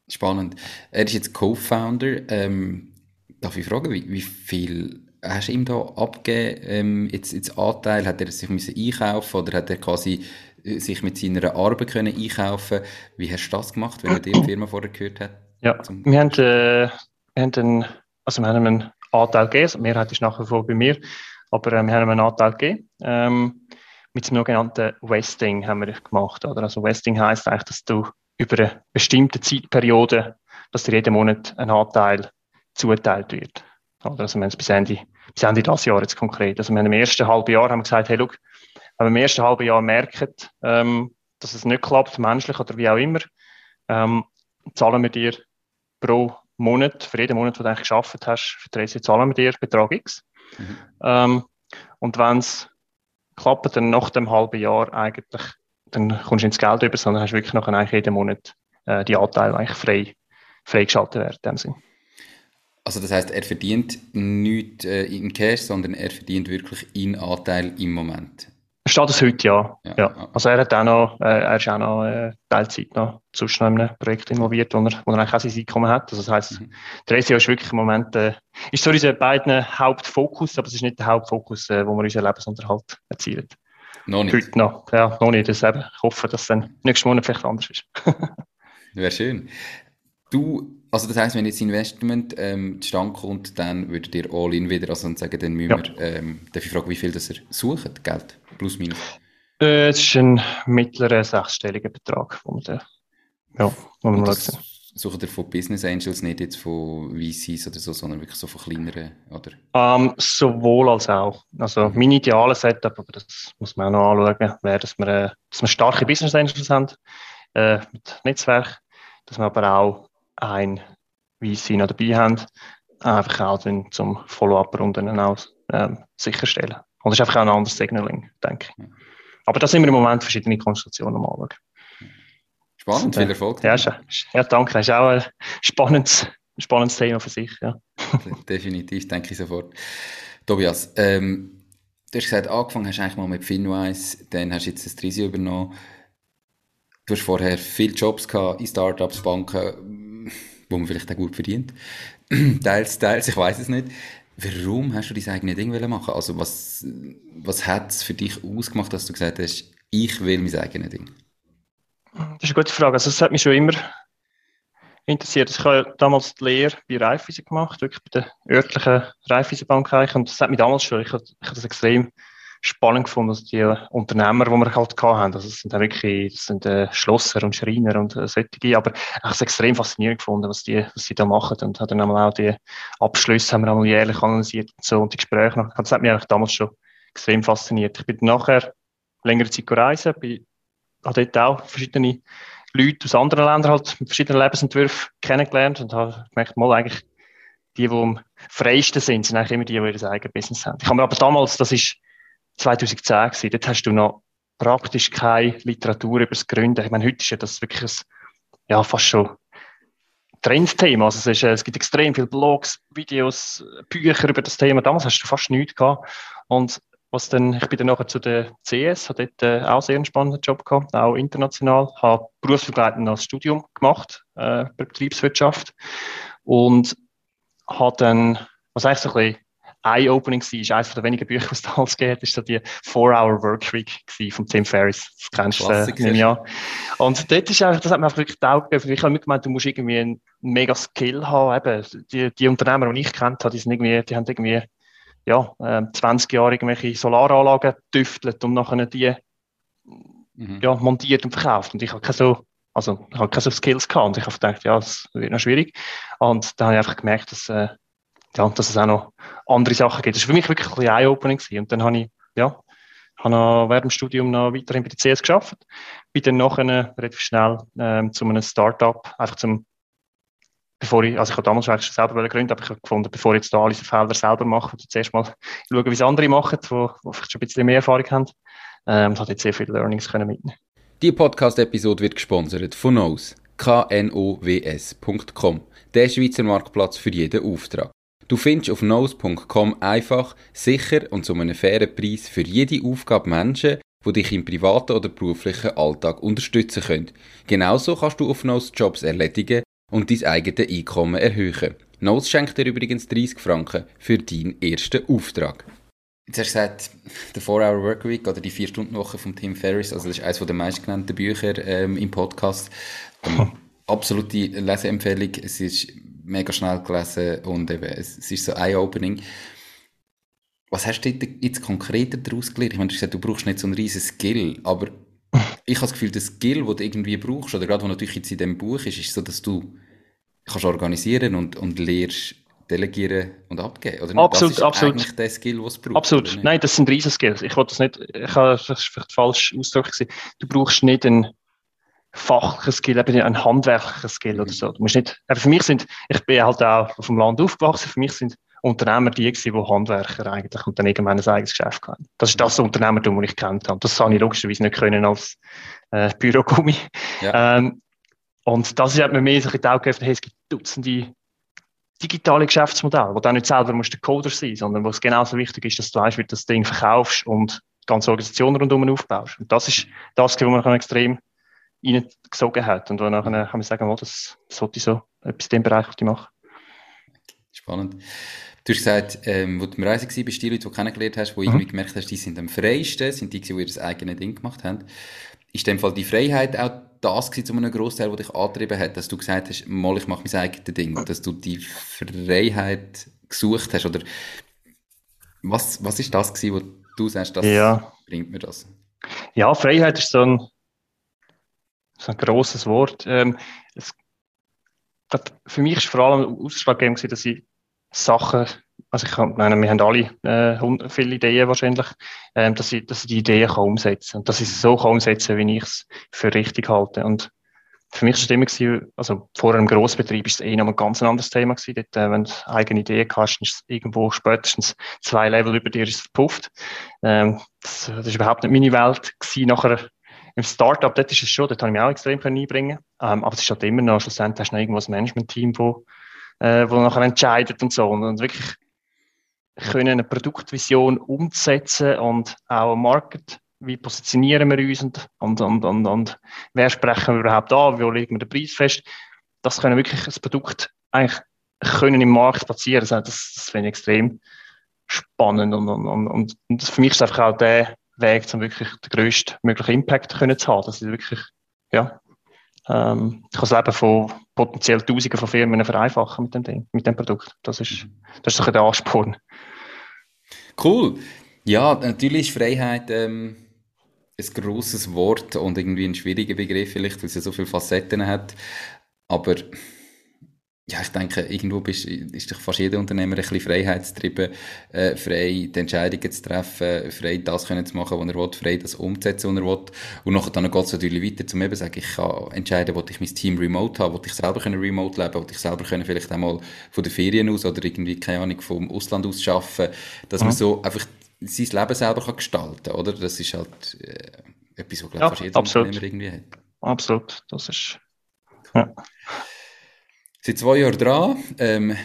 Spannend. Er ist jetzt Co-Founder. Ähm, darf ich fragen, wie, wie viel hast du ihm da abgegeben, ähm, jetzt, jetzt Anteil? Hat er sich müssen einkaufen oder hat er quasi äh, sich mit seiner Arbeit können einkaufen Wie hast du das gemacht, wenn er die Firma vorher gehört hat? Ja, wir haben, äh, wir haben einen, also wir haben einen Anteil gegeben, also Mehrheit ist nachher vor bei mir, aber äh, wir haben einen Anteil gegeben. Ähm, mit dem sogenannten Westing haben wir gemacht. Oder? Also Westing heißt eigentlich, dass du über eine bestimmte Zeitperiode, dass dir jeden Monat ein Anteil zuteilt wird. Also wir haben es bis Ende, bis Ende dieses Jahr jetzt konkret. Also wir haben im ersten halben Jahr haben wir gesagt, hey, look, wenn wir im ersten halben Jahr merken, ähm, dass es nicht klappt, menschlich oder wie auch immer, ähm, zahlen wir dir pro Monat, für jeden Monat, den du eigentlich geschafft hast, für die zahlen wir dir Betrag X. Mhm. Ähm, und wenn es klappt, dann nach dem halben Jahr eigentlich, dann kommst du ins Geld über, sondern hast wirklich noch eigentlich jeden Monat äh, die Anteile eigentlich frei, freigeschaltet werden in. Also das heißt, er verdient nicht äh, in Cash, sondern er verdient wirklich in Anteil im Moment. Steht das heute, ja. ja. ja. Also er hat auch noch, äh, er ist auch noch äh, Teilzeit noch sonst noch in einem Projekt involviert, wo er, wo er eigentlich auch sein Einkommen hat. Also das heisst, mhm. der SEO ist wirklich im Moment, äh, ist so unser beiden Hauptfokus, aber es ist nicht der Hauptfokus, äh, wo wir unseren Lebensunterhalt erzielen. Noch nicht? Heute noch, ja, noch nicht. Das eben. Ich hoffe, dass es dann nächsten Monat vielleicht anders ist. Wäre schön. Du also das heisst, wenn jetzt Investment ähm, zustande kommt, dann würdet ihr all in wieder, also sagen, dann müssen ja. wir, ähm, darf ich fragen, wie viel das ihr sucht, Geld, plus minus? Äh, es ist ein mittlerer sechsstelliger Betrag, wo wir da, ja, wo wir mal sehen. Sucht ihr von Business Angels, nicht jetzt von VCs oder so, sondern wirklich so von kleineren, oder? Um, ähm, sowohl als auch. Also mhm. mein ideales Setup, aber das muss man auch noch anschauen, wäre, dass wir, äh, dass wir starke Business Angels haben, äh, mit Netzwerk, dass wir aber auch ein VC noch dabei haben, einfach auch dann zum Follow-up-Runden auch ähm, sicherstellen. Und das ist einfach auch ein anderes Signaling, denke ich. Aber da sind wir im Moment verschiedene Konstellationen am Anschauen. Spannend, viel Erfolg. Ja, ja, danke. Das ist auch ein spannendes, spannendes Thema für sich. Ja. Definitiv, denke ich sofort. Tobias, ähm, du hast gesagt, angefangen hast du eigentlich mal mit Finwise, dann hast du jetzt das Trisio übernommen. Du hast vorher viele Jobs gehabt in Startups, Banken, wo man vielleicht auch gut verdient. teils, teils, ich weiß es nicht. Warum hast du dein eigenes Ding machen Also was, was hat es für dich ausgemacht, dass du gesagt hast, ich will mein eigenes Ding? Das ist eine gute Frage. Also es hat mich schon immer interessiert. Ich habe damals die Lehre bei Raiffeisen gemacht, wirklich bei der örtlichen Raiffeisenbank eigentlich. Und das hat mich damals schon, ich habe, ich habe das extrem spannend gefunden, also die Unternehmer, die wir halt hatten. Also es sind wirklich, das sind äh, Schlosser und Schreiner und äh, solche, aber ich habe es extrem faszinierend gefunden, was die, was sie da machen und habe dann auch die Abschlüsse haben wir einmal jährlich analysiert und so und die Gespräche noch. Das hat mich eigentlich damals schon extrem fasziniert. Ich bin nachher längere Zeit reisen, bin, habe dort auch verschiedene Leute aus anderen Ländern halt mit verschiedenen Lebensentwürfen kennengelernt und habe gemerkt, mal eigentlich die, die am freiesten sind, sind eigentlich immer die, die ihr eigenes Business haben. Ich habe mir aber damals, das ist 2010 gewesen. Dort hast du noch praktisch keine Literatur über das Gründen. Ich meine, heute ist ja das wirklich ein, ja, fast schon Trendthema. Also es, ist, es gibt extrem viele Blogs, Videos, Bücher über das Thema. Damals hast du fast nichts gehabt. Und was dann, ich bin dann nachher zu der CS, habe dort äh, auch sehr einen spannenden Job gehabt, auch international, habe berufsbegleitend als Studium gemacht, äh, Betriebswirtschaft und habe dann, was eigentlich so ein bisschen Eye-Opening war, ist eines der wenigen Bücher, was es damals geht, ist so die Four-Hour Workweek von Tim Ferriss. Das kennst du, äh, an. Und dort ist einfach, das hat mir einfach wirklich taugt. Ich habe gemeint, du musst irgendwie einen mega Skill haben. Eben, die, die Unternehmer, die ich kennt habe, die sind irgendwie, die haben irgendwie, ja, äh, 20 Jahre irgendwelche Solaranlagen getüftelt und nachher die, mhm. ja, montiert und verkauft. Und ich habe keine so Also ich habe keine Skills gehabt und ich habe gedacht, ja, das wird noch schwierig. Und da habe ich einfach gemerkt, dass, äh, ja, dass es auch noch andere Sachen gibt. Das war für mich wirklich ein bisschen Eye-Opening Und dann habe ich, ja, habe noch während dem Studium noch weiterhin bei der CS geschafft. Bin dann nachher relativ schnell ähm, zu einem Startup, einfach zum, bevor ich, also ich habe damals schon selber gegründet, aber ich habe gefunden, bevor ich jetzt da alle Felder selber mache, zuerst mal schauen, wie es andere machen, die, vielleicht schon ein bisschen mehr Erfahrung haben. Ähm, habe jetzt sehr viele Learnings können mitnehmen. Die Podcast-Episode wird gesponsert von Knows, knows.com, der Schweizer Marktplatz für jeden Auftrag. Du findest auf nose.com einfach, sicher und zu einem fairen Preis für jede Aufgabe Menschen, die dich im privaten oder beruflichen Alltag unterstützen können. Genauso kannst du auf Nose Jobs erledigen und dein eigenes Einkommen erhöhen. Nose schenkt dir übrigens 30 Franken für deinen ersten Auftrag. Jetzt hast du gesagt, der 4-Hour-Workweek oder die 4-Stunden-Woche von Tim Ferriss, also das ist eines der meistgenannten Bücher ähm, im Podcast. Ähm, absolute Leseempfehlung. Es ist mega schnell gelesen und eben, es, es ist so eye-opening. Was hast du jetzt konkreter daraus gelernt? Ich meine, du hast gesagt, du brauchst nicht so einen riesen Skill, aber ich habe das Gefühl, der Skill, den du irgendwie brauchst, oder gerade was natürlich jetzt in diesem Buch ist, ist so, dass du kannst organisieren und, und lernst delegieren und abgeben, oder nicht? Absolut, das ist absolut. eigentlich der Skill, den es braucht. Absolut. Nein, das sind riesen Skills. Ich wollte das nicht, ich habe, das ist vielleicht falsch ausgedrückt Du brauchst nicht einen fachlichen Skill, eben ein handwerklicher Skill oder so. Du musst nicht, für mich sind, ich bin halt auch auf dem Land aufgewachsen, für mich sind Unternehmer die gewesen, die Handwerker eigentlich und dann irgendwann ein eigenes Geschäft hatten. Das ist das Unternehmertum, das ich kennt habe. Das habe ich logischerweise nicht können als äh, Bürogummi. Ja. Ähm, und das hat mir mehr so in die Augen geöffnet, hey, es gibt Dutzende digitale Geschäftsmodelle, wo du auch nicht selber musst der Coder sein sondern wo es genauso wichtig ist, dass du weißt, wie du das Ding verkaufst und die ganze Organisation rundherum aufbaust. Und das ist das, was man extrem reingesogen hat. Und dann kann man sagen, oh, das sollte ich so etwas in dem Bereich machen. Spannend. Du hast gesagt, ähm, wo du im Reise warst, bist die Leute, die du kennengelernt hast, die mhm. irgendwie gemerkt hast, die sind am freiesten, sind die, die ihr das eigene Ding gemacht haben. Ist in dem Fall die Freiheit auch das gewesen, zu einem Großteil, der dich angetrieben hat, dass du gesagt hast, mal, ich mache mein eigenes Ding, dass du die Freiheit gesucht hast, oder was, was ist das gewesen, wo du sagst, das ja. bringt mir das? Ja, Freiheit ist so ein, so ein grosses Wort. Ähm, es, das, für mich ist vor allem ausschlaggebend dass ich Sachen, also ich meine, wir haben alle äh, viele Ideen wahrscheinlich, ähm, dass, ich, dass ich die Ideen kann umsetzen und dass ich sie so kann umsetzen wie ich es für richtig halte. Und für mich war es immer, gewesen, also vor einem Grossbetrieb ist es eh noch ein ganz anderes Thema gewesen. Dort, äh, wenn du eigene Ideen hast, ist es irgendwo spätestens zwei Level über dir ist verpufft. Ähm, das, ist überhaupt nicht meine Welt gewesen. Nachher im Startup, dort ist es schon, dort habe ich mich auch extrem einbringen ähm, aber es ist halt immer noch, schlussendlich hast du noch irgendwo ein Management-Team, wo, äh, wo nachher entscheidet und so. Und, und wirklich können eine Produktvision umsetzen und auch am Market, wie positionieren wir uns und, und, und, und, und wer sprechen wir überhaupt an, wo legen wir den Preis fest. Das können wirklich das Produkt eigentlich können im Markt platzieren. Also das, das finde ich extrem spannend und, und, und, und für mich ist es einfach auch der Weg, um wirklich den grössten möglichen Impact können zu haben. Das ist wirklich, ja, ähm, ich kann das Leben von potenziell Tausenden von Firmen vereinfachen mit dem Ding, mit dem Produkt. Das ist, das ist doch der Ansporn. Cool. Ja, natürlich ist Freiheit ähm, ein grosses Wort und irgendwie ein schwieriger Begriff, vielleicht, weil es ja so viele Facetten hat. Aber ja, ich denke, irgendwo bist, ist doch fast jeder Unternehmer ein bisschen freiheitstrieben, äh, frei die Entscheidungen zu treffen, frei das können zu machen, was er will, frei das umzusetzen, was er will. Und nachher dann geht es natürlich weiter, zum eben sagen, ich kann entscheiden, ob ich mein Team remote habe, ob ich selber können remote leben, ob ich selber können vielleicht einmal von den Ferien aus oder irgendwie, keine Ahnung, vom Ausland aus arbeiten, dass mhm. man so einfach sein Leben selber kann gestalten kann, oder? Das ist halt äh, etwas, was, glaube ich, ja, fast jeder absolut. Unternehmer irgendwie hat. Absolut, das ist, ja. Seit zwei Jahren dran. Ähm,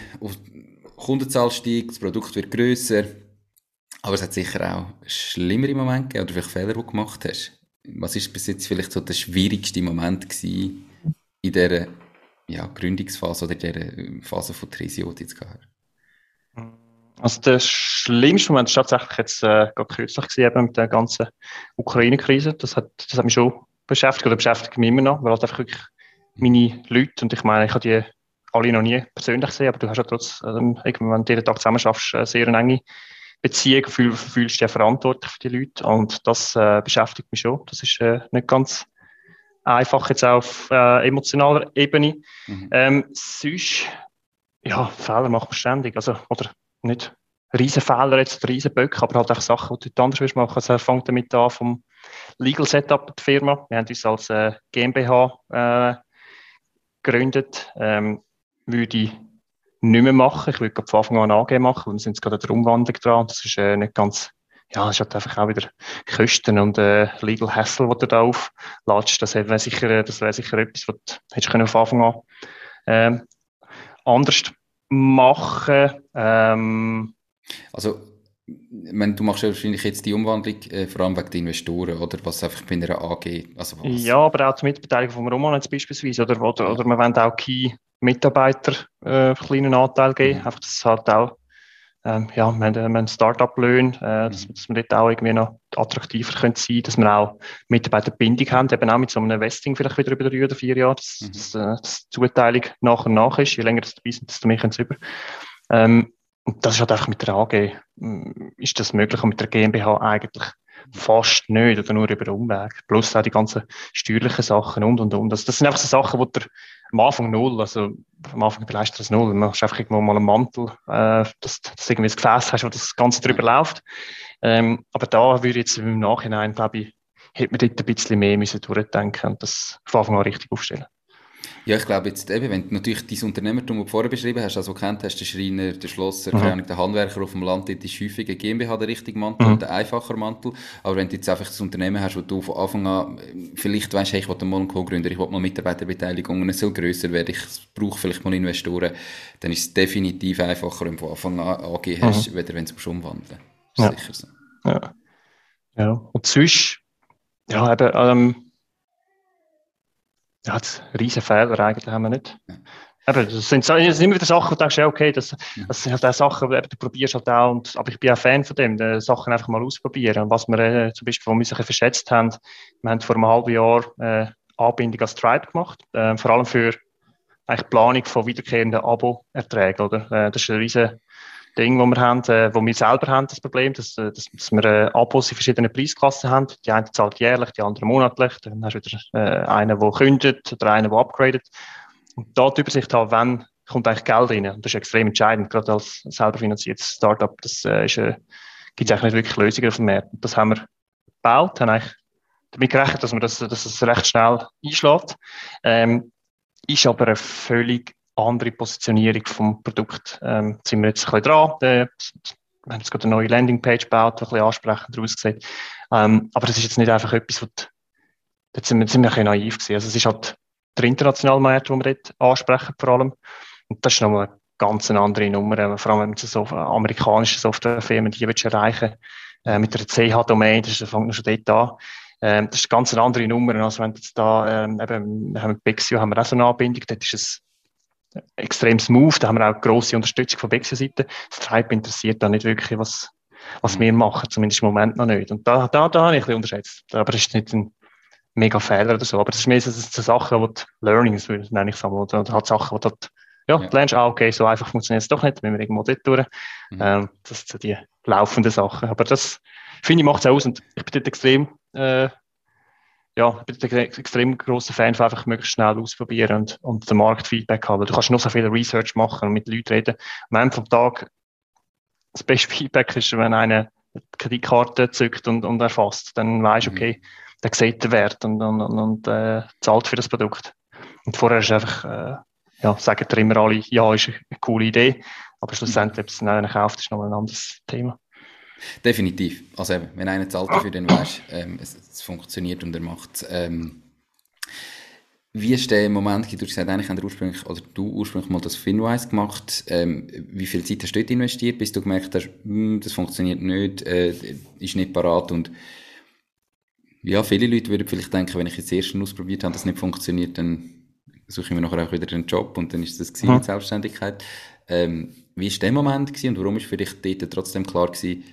Kundenzahl steigt, das Produkt wird grösser. Aber es hat sicher auch schlimmere Momente gegeben oder vielleicht Fehler, die du gemacht hast. Was ist bis jetzt vielleicht so der schwierigste Moment gewesen in dieser ja, Gründungsphase oder in dieser Phase von Trisio, jetzt gehört? Also der schlimmste Moment war tatsächlich jetzt äh, gerade kürzlich gewesen, mit der ganzen Ukraine-Krise. Das hat, das hat mich schon beschäftigt oder beschäftigt mich immer noch, weil halt einfach wirklich meine Leute, und ich meine, ich habe die alle noch nie persönlich gesehen, aber du hast ja trotzdem, ähm, wenn du jeden Tag zusammen schaffst, eine sehr enge Beziehung, fühl, fühlst dich ja verantwortlich für die Leute und das äh, beschäftigt mich schon. Das ist äh, nicht ganz einfach jetzt auf äh, emotionaler Ebene. Mhm. Ähm, sonst, ja, Fehler macht man ständig. Also, oder nicht Riesenfehler jetzt, Riesenböcke, aber halt auch Sachen, die du anders willst machen. Also, fängt damit an vom Legal Setup der Firma. Wir haben uns als äh, GmbH äh, gegründet. Ähm, würde ich nicht mehr machen. Ich würde von Anfang an AG machen, weil wir sind jetzt gerade der Umwandlung dran. Das ist äh, nicht ganz, ja, es hat einfach auch wieder Kosten und äh, Legal Hassle, die du da auflatscht. Das wäre sicher, das wäre sicher etwas, was du hättest können von Anfang an ähm, anders machen. Ähm, also meine, du machst ja wahrscheinlich jetzt die Umwandlung äh, vor allem wegen der Investoren, oder was einfach bei einer AG, also was? Ja, aber auch die Mitbeteiligung von Roman jetzt beispielsweise, oder, oder, ja. oder wir wollen auch Key-Mitarbeiter äh, einen kleinen Anteil geben, mhm. einfach, dass es halt auch, ähm, ja, wir haben, haben Start-up-Löhne, äh, dass, mhm. dass wir dort auch irgendwie noch attraktiver können sein dass wir auch Mitarbeiterbindung haben, eben auch mit so einem Vesting vielleicht wieder über drei oder vier Jahre, dass, mhm. dass, äh, dass die Zuteilung nach und nach ist, je länger das dabei sind, desto mehr können sie über. Ähm, und das ist halt einfach mit der AG, mm, ist das möglich und mit der GmbH eigentlich fast nicht oder nur über den Umweg. Plus auch die ganzen steuerlichen Sachen und und und. Also das sind einfach so Sachen, wo der am Anfang null, also am Anfang leistet du das null. Man hast einfach irgendwo mal einen Mantel, äh, dass, dass du irgendwie ein Gefäß hast, wo das Ganze drüber läuft. Ähm, aber da würde ich jetzt im Nachhinein, glaube ich, hätte man dort ein bisschen mehr müssen durchdenken und das von Anfang an richtig aufstellen. Ja, ich glaube jetzt eben, wenn du natürlich dein Unternehmertum, das du vorher beschrieben hast, also kennt hast, der Schreiner, der Schlosser, mhm. Ahnung, der Handwerker auf dem Land, das ist häufig eine GmbH der richtige Mantel mhm. und der einfacher Mantel. Aber wenn du jetzt einfach das Unternehmen hast, wo du von Anfang an, vielleicht weißt, hey, ich will mal einen Co-Gründer, ich will mal Mitarbeiterbeteiligung, es soll grösser werden, ich brauche vielleicht mal Investoren, dann ist es definitiv einfacher, wenn du von Anfang an AG hast, mhm. weder wenn du es umwandeln ja. Sicher so. Ja. ja. Und sonst, ja, eben, ähm, ja, riesen Fehler eigentlich haben wir nicht. Aber das sind, das sind immer wieder Sachen, wo du denkst, ja, okay, das, das sind halt auch Sachen, du probierst halt auch, und, aber ich bin auch Fan von dem, die Sachen einfach mal ausprobieren. Und was wir äh, zum Beispiel, wo wir uns verschätzt haben, wir haben vor einem halben Jahr äh, Anbindung als Stripe gemacht, äh, vor allem für eigentlich Planung von wiederkehrenden Abo-Erträgen, oder? Äh, das ist ein riesen Ding, das wir haben, äh, wo wir selber haben, das Problem, dass, äh, dass, dass wir äh, Abos in verschiedenen Preisklassen haben. Die eine zahlt jährlich, die andere monatlich. Dann hast du wieder äh, einen, der kündet oder einen, der upgradet. Und da die Übersicht haben, wann kommt eigentlich Geld rein. Und das ist extrem entscheidend, gerade als selber finanziertes Startup. Das äh, ist, äh, gibt es eigentlich nicht wirklich Lösungen auf dem Markt. Und das haben wir gebaut, haben eigentlich damit gerechnet, dass man das, dass es recht schnell einschlägt. Ähm, ist aber eine völlig andere Positionierung vom Produkt. Ähm, sind wir jetzt ein bisschen dran. wir haben jetzt gerade eine neue Landingpage gebaut, die ein bisschen ansprechender aussieht. Ähm, aber das ist jetzt nicht einfach etwas, was, da sind wir, sind wir ein bisschen naiv gewesen. Also es ist halt der internationale Markt, den wir dort ansprechen vor allem. Und das ist nochmal eine ganz andere Nummer, äh, vor allem mit so amerikanischen Softwarefirmen, die willst erreichen, äh, mit der CH-Domain, das fängt schon dort an. Ähm, das ist eine ganz andere Nummer, als wenn jetzt da, ähm, eben, wir haben mit Bexio haben wir auch so eine Anbindung, dort ist es extrem smooth. Da haben wir auch grosse Unterstützung von Bexio-Seite. Das Stripe interessiert da nicht wirklich, was, was mhm. wir machen, zumindest im Moment noch nicht. Und da, da, da habe ich ein bisschen unterschätzt. Aber es ist nicht ein mega Fehler oder so. Aber es ist mehr so, so Sachen, wo die Learnings, nenne ich es einmal, oder halt Sachen, wo du ja, ja. lernst, ah, okay, so einfach funktioniert es doch nicht, wenn wir irgendwo dort durch. Mhm. Ähm, das sind so die laufenden Sachen. Aber das, finde ich, macht es aus und ich bin dort extrem äh, ja, ich bin ein extrem großer Fan von einfach möglichst schnell ausprobieren und, und den Marktfeedback haben. Du kannst noch so viel Research machen und mit Leuten reden. Am Ende vom Tag, das beste Feedback ist, wenn einer die Kreditkarte zückt und, und erfasst, dann weißt du, mhm. okay, der sieht den Wert und, und, und, äh, zahlt für das Produkt. Und vorher ist einfach, äh, ja, sagen dir immer alle, ja, ist eine coole Idee, aber schlussendlich, ob es einen kauft, ist noch ein anderes Thema. Definitiv. Also eben, wenn einer zahlt dafür, dann weißt ähm, es, es funktioniert und er macht ähm, wie ist der Moment, du hast gesagt, eigentlich haben ursprünglich, oder du ursprünglich mal das Finwise gemacht. Ähm, wie viel Zeit hast du dort investiert, bis du gemerkt hast, hm, das funktioniert nicht, äh, ist nicht parat und ja, viele Leute würden vielleicht denken, wenn ich jetzt erst ausprobiert habe, das nicht funktioniert, dann suche ich mir nachher auch wieder einen Job und dann ist das mhm. mit Selbstständigkeit. Ähm, wie war der Moment gewesen und warum ist für dich dort trotzdem klar gewesen,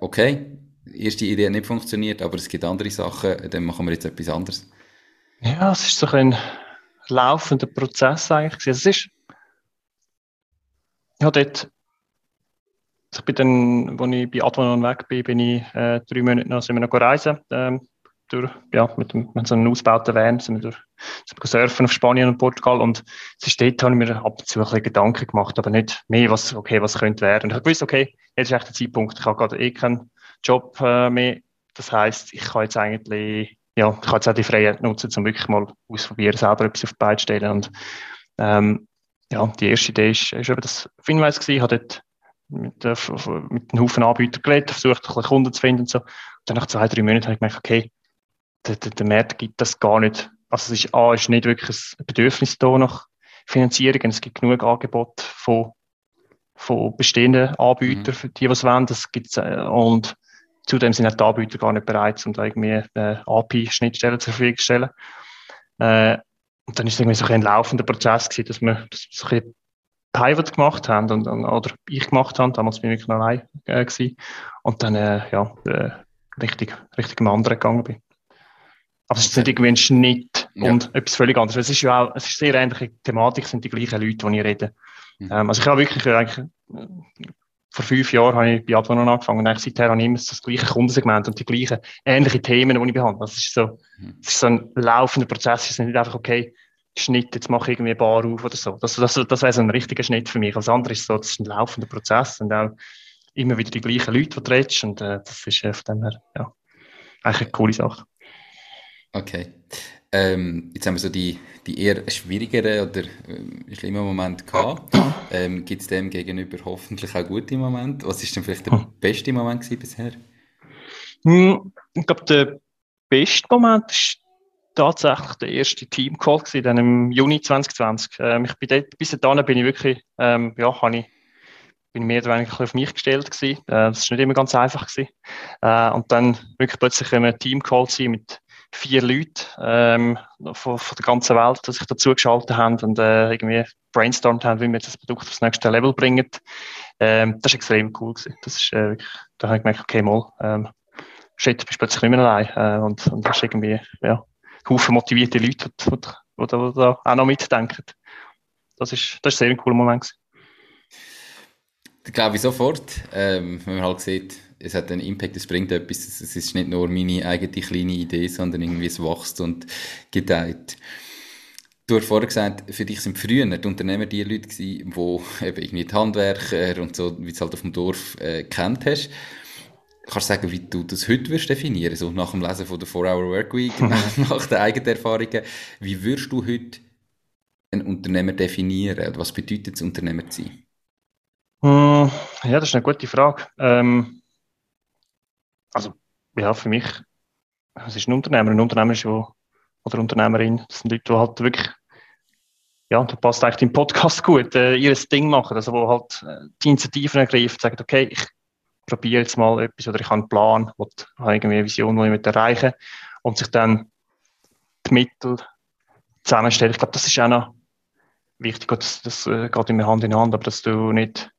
okay, erste Idee hat nicht funktioniert, aber es gibt andere Sachen, dann machen wir jetzt etwas anderes. Ja, es ist so ein laufender Prozess eigentlich. Es ist, ja, dort, ich bin dann, als ich bei Advanon weg bin, bin ich äh, drei Monate noch, sind wir noch reisen, ähm, durch, ja, mit, mit so einem ausgebauten Van sind wir durch, sind surfen auf Spanien und Portugal und es ist dort, habe ich mir ab und zu ein bisschen Gedanken gemacht, aber nicht mehr, was, okay, was könnte werden. Und ich habe gewusst, okay, jetzt ist echt der Zeitpunkt, ich habe gerade eh keinen Job äh, mehr, das heisst, ich kann jetzt eigentlich, ja, ich kann jetzt auch die Freiheit nutzen, um wirklich mal ausprobieren, selber etwas auf die Beine zu stellen und ähm, ja, die erste Idee ist, ist eben das Finwise gewesen, ich habe dort mit, äh, mit einem Haufen Anbietern geredet, versucht, ein Kunden zu finden und so. Und dann nach zwei, drei Monaten habe ich gemerkt, okay, der, der, der Markt gibt das gar nicht. Also es ist, A, ist nicht wirklich ein Bedürfnis da nach Finanzierung. Es gibt genug Angebote von, von bestehenden Anbietern, mhm. für die, es wollen. Das gibt's, äh, und zudem sind auch die Anbieter gar nicht bereit, um da irgendwie eine API-Schnittstelle zur Verfügung zu stellen. Äh, und dann ist es irgendwie so ein laufender Prozess gewesen, dass wir das so ein Pivot gemacht haben und, und, oder ich gemacht habe. Damals bin ich noch allein äh, gewesen. Und dann, äh, ja, äh, richtig, richtig im anderen gegangen bin. Aber es ist nicht irgendwie ein Schnitt ja. und etwas völlig anderes. Es ist ja auch, es ist sehr ähnliche Thematik, es sind die gleichen Leute, die ich rede. Mhm. Ähm, also ich habe wirklich eigentlich, äh, vor fünf Jahren habe ich bei Advanon angefangen und eigentlich seither habe ich immer das gleiche Kundensegment und die gleichen ähnliche Themen, die ich behandle. Das ist so, mhm. es ist so ein laufender Prozess. Es ist nicht einfach, okay, Schnitt, jetzt mache ich irgendwie eine Bar auf oder so. Das, das, das wäre so ein richtiger Schnitt für mich. Als andere ist so, das ist ein laufender Prozess und auch immer wieder die gleichen Leute, die du redest und äh, das ist äh, von dem her, ja, eigentlich eine coole Sache. Okay. Ähm, jetzt haben wir so die, die eher schwierigeren oder äh, schlimmen Momente gehabt. Ähm, Gibt es dem gegenüber hoffentlich auch gute Momente? Was ist denn vielleicht der hm. beste Moment bisher? Hm, ich glaube, der beste Moment ist tatsächlich der erste Team-Call gewesen, dann im Juni 2020. Ähm, ich bin dort, bis dahin bin ich wirklich, ähm, ja, habe ich bin mehr oder weniger auf mich gestellt gewesen. Äh, das ist nicht immer ganz einfach gewesen. Äh, und dann wirklich plötzlich ein Team-Call sein mit vier Leuten ähm, von, von, der ganzen Welt, die sich dazu geschaltet haben und äh, irgendwie brainstormt haben, wie wir das Produkt aufs nächste Level bringen. Ähm, das ist extrem cool gewesen. Das ist, äh, da habe ich gemerkt, okay, mal, ähm, shit, bist plötzlich nicht mehr allein äh, und, und hast irgendwie, ja, Haufen motivierte Leute, die, die, da auch noch mitdenken. Das ist, das ist sehr ein cooler Moment gewesen. Das glaube ich sofort, ähm, wenn man halt sieht, es hat einen Impact, es bringt etwas. Es ist nicht nur meine eigene kleine Idee, sondern irgendwie es wächst und gedeiht. Du hast vorher gesagt, für dich sind früher die Unternehmer die Leute gewesen, die eben irgendwie die Handwerker und so, wie du es halt auf dem Dorf äh, kennt hast. Kannst du sagen, wie du das heute wirst definieren, so nach dem Lesen von der 4-Hour Workweek, nach den eigenen Erfahrungen. Wie würdest du heute einen Unternehmer definieren? Oder was bedeutet es, Unternehmer zu sein? Hm, ja, das ist eine gute Frage. Ähm, also, ja, für mich, was ist ein Unternehmer? Ein Unternehmer ist ja, oder Unternehmerin, das sind Leute, die halt wirklich, ja, da passt eigentlich im Podcast gut, äh, ihr Ding machen, also wo halt äh, die Initiativen ergreifen, sagen, okay, ich probiere jetzt mal etwas oder ich habe einen Plan, oder habe irgendwie eine Vision, die ich erreichen und sich dann die Mittel zusammenstellen. Ich glaube, das ist auch noch wichtig, das, das äh, geht immer Hand in Hand, aber dass du nicht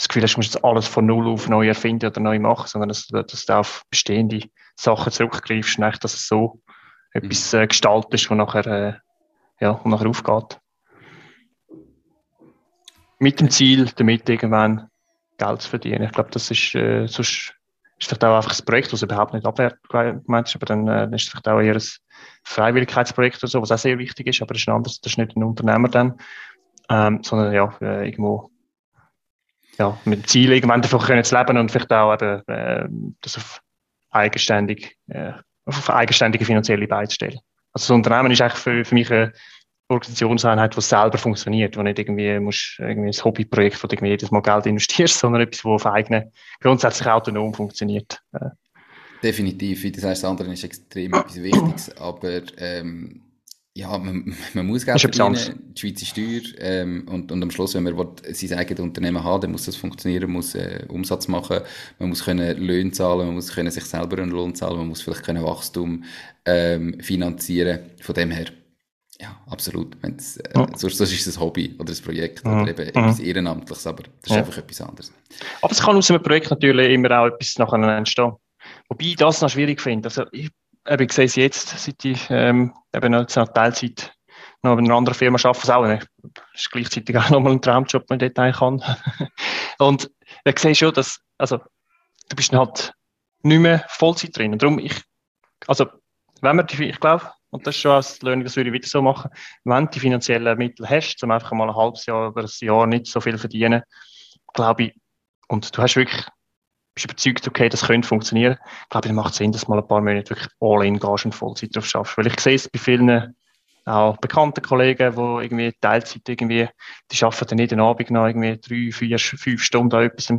das Gefühl hast, du musst jetzt alles von Null auf neu erfinden oder neu machen, sondern dass, dass du auf bestehende Sachen zurückgreifst und dass es so mhm. etwas äh, gestaltest, wo nachher, äh, ja, wo nachher aufgeht. Mit dem Ziel, damit irgendwann Geld zu verdienen. Ich glaube, das ist, äh, sonst ist vielleicht auch einfach ein Projekt, das überhaupt nicht abwertend gemeint ist, aber dann äh, ist es vielleicht auch eher ein Freiwilligkeitsprojekt oder so, was auch sehr wichtig ist, aber das ist ein anderes, das ist nicht ein Unternehmer dann, ähm, sondern ja, äh, irgendwo ja, mit dem Ziel, irgendwann davon können zu leben und vielleicht auch eben, äh, das auf eigenständig, äh, auf eigenständige finanzielle Beine zu stellen. Also das Unternehmen ist eigentlich für, für mich eine Organisationseinheit, die selber funktioniert, wo nicht irgendwie, musst, irgendwie ein Hobbyprojekt, wo du irgendwie jedes Mal Geld investierst, sondern etwas, das auf eigene, grundsätzlich autonom funktioniert. Äh. Definitiv, wie du sagst, das andere ist extrem etwas Wichtiges, aber ähm, ja, man, man muss Geld verdienen, die Schweiz ist teuer ähm, und, und am Schluss, wenn man will, sein eigenes Unternehmen haben dann muss das funktionieren, man muss äh, Umsatz machen, man muss können Löhne zahlen, man muss können sich selber einen Lohn zahlen, man muss vielleicht können Wachstum ähm, finanzieren, von dem her, ja, absolut. Äh, ja. Sonst, sonst ist es ein Hobby oder ein Projekt ja. oder eben ja. etwas Ehrenamtliches, aber das ist einfach etwas anderes. Aber es kann aus einem Projekt natürlich immer auch etwas nachher entstehen. Wobei ich das noch schwierig finde. Also ich eben, ich sehe es jetzt, seit ich ähm, eben noch Teilzeit noch in einer anderen Firma arbeite, was auch. Das ist gleichzeitig auch nochmal ein Traumjob, den ich dort kann. und ich sehe schon, dass, also, du bist halt nicht mehr Vollzeit drin. Und darum, ich, also, wenn man ich glaube, und das ist schon als Learning, das würde ich wieder so machen, wenn du die finanziellen Mittel hast, um einfach mal ein halbes Jahr oder ein Jahr nicht so viel verdienen, glaube ich, und du hast wirklich, bist überzeugt, okay, das könnte funktionieren, glaube ich, macht es Sinn, dass du mal ein paar Monate wirklich all in gehst und Vollzeit drauf schaffst. Weil ich sehe es bei vielen auch bekannten Kollegen, die irgendwie Teilzeit irgendwie, die arbeiten dann jeden Abend noch irgendwie drei, vier, fünf Stunden an etwas.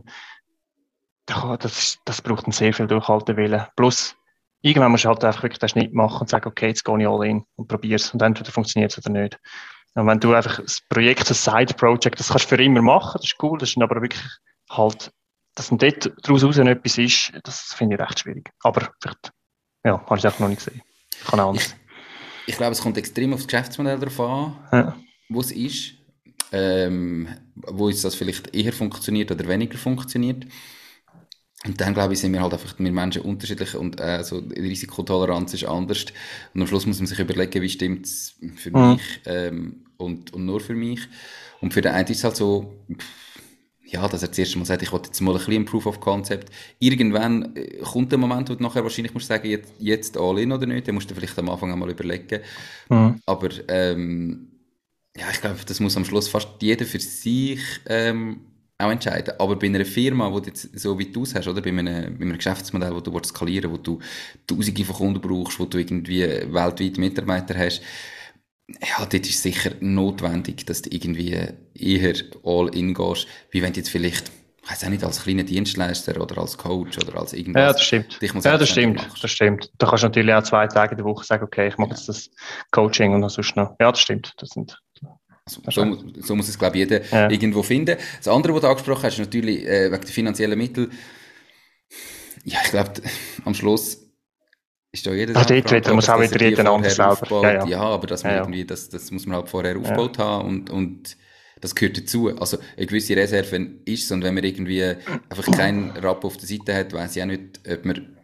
Das, das braucht dann sehr viel Durchhaltewillen. Plus, irgendwann musst du halt einfach wirklich den Schnitt machen und sagen, okay, jetzt gehe ich all in und probiere es und entweder funktioniert es oder nicht. Und wenn du einfach das Projekt, das Side-Project, das kannst du für immer machen, das ist cool, das ist aber wirklich halt, dass dann dort daraus etwas ist, das finde ich recht schwierig. Aber vielleicht, ja, habe ich es einfach noch nicht gesehen. Kann auch anders. Ich, ich glaube, es kommt extrem auf das Geschäftsmodell darauf an, ja. wo es ist, ähm, wo es das vielleicht eher funktioniert oder weniger funktioniert. Und dann, glaube ich, sind wir halt einfach, wir Menschen unterschiedlich und äh, so die Risikotoleranz ist anders. Und am Schluss muss man sich überlegen, wie stimmt es für mhm. mich ähm, und, und nur für mich. Und für den einen ist es halt so, ja, dass er das erste Mal sagt, ich wollte jetzt mal ein bisschen Proof of Concept. Irgendwann äh, kommt der Moment, wo du nachher wahrscheinlich musst sagen, jetzt, jetzt all in oder nicht. Den musst du vielleicht am Anfang einmal überlegen. Mhm. Aber ähm, ja, ich glaube, das muss am Schluss fast jeder für sich ähm, auch entscheiden. Aber bei einer Firma, wo du jetzt so wie du es hast, oder? Bei einem, bei einem Geschäftsmodell, wo du skalieren willst, wo du Tausende von Kunden brauchst, wo du irgendwie weltweit Mitarbeiter hast, ja, dort ist sicher notwendig, dass du irgendwie eher all in gehst, wie wenn du jetzt vielleicht ich weiß auch nicht, als kleiner Dienstleister oder als Coach oder als irgendwas. Ja, das stimmt. ja, das stimmt. Das stimmt. Da kannst du natürlich auch zwei Tage in der Woche sagen, okay, ich mache ja. jetzt das Coaching und sonst noch. Ja, das stimmt. Das sind so, so, muss es, glaube ich, jeder ja. irgendwo finden. Das andere, was du angesprochen hast, ist natürlich äh, wegen der finanziellen Mittel. Ja, ich glaube, am Schluss ist da jeder. Ach, dort muss auch wieder jeder anders selber. Ja, ja. ja, aber das, ja, irgendwie, das, das muss man halt vorher aufgebaut haben und, und das gehört dazu. Also eine gewisse Reserve ist es und wenn man irgendwie einfach keinen Rapp auf der Seite hat, weiß ich auch nicht, ob man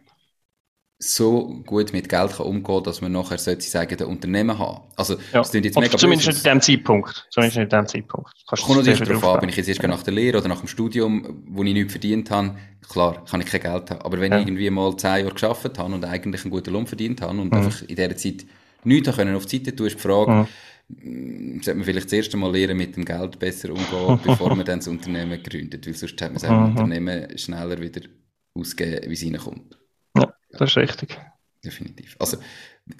so gut mit Geld kann umgehen kann, dass man nachher sollte sagen, der Unternehmen haben. Also, ja. das jetzt mega Zumindest nicht in dem Zeitpunkt. Zumindest nicht in dem Zeitpunkt. Kannst Kommt natürlich darauf an, bin ich jetzt erst nach der Lehre oder nach dem Studium, wo ich nichts verdient habe, klar, kann ich kein Geld haben. Aber wenn ja. ich irgendwie mal zehn Jahre geschafft habe und eigentlich einen guten Lohn verdient habe und mhm. einfach in dieser Zeit nichts können auf die Seite tun, ist die Frage, mhm. sollte man vielleicht das erste Mal lernen, mit dem Geld besser umgehen, bevor man dann das Unternehmen gründet, weil sonst hat man sein mhm. Unternehmen schneller wieder ausgeben, wie es reinkommt. Das ist richtig. Definitiv. Also,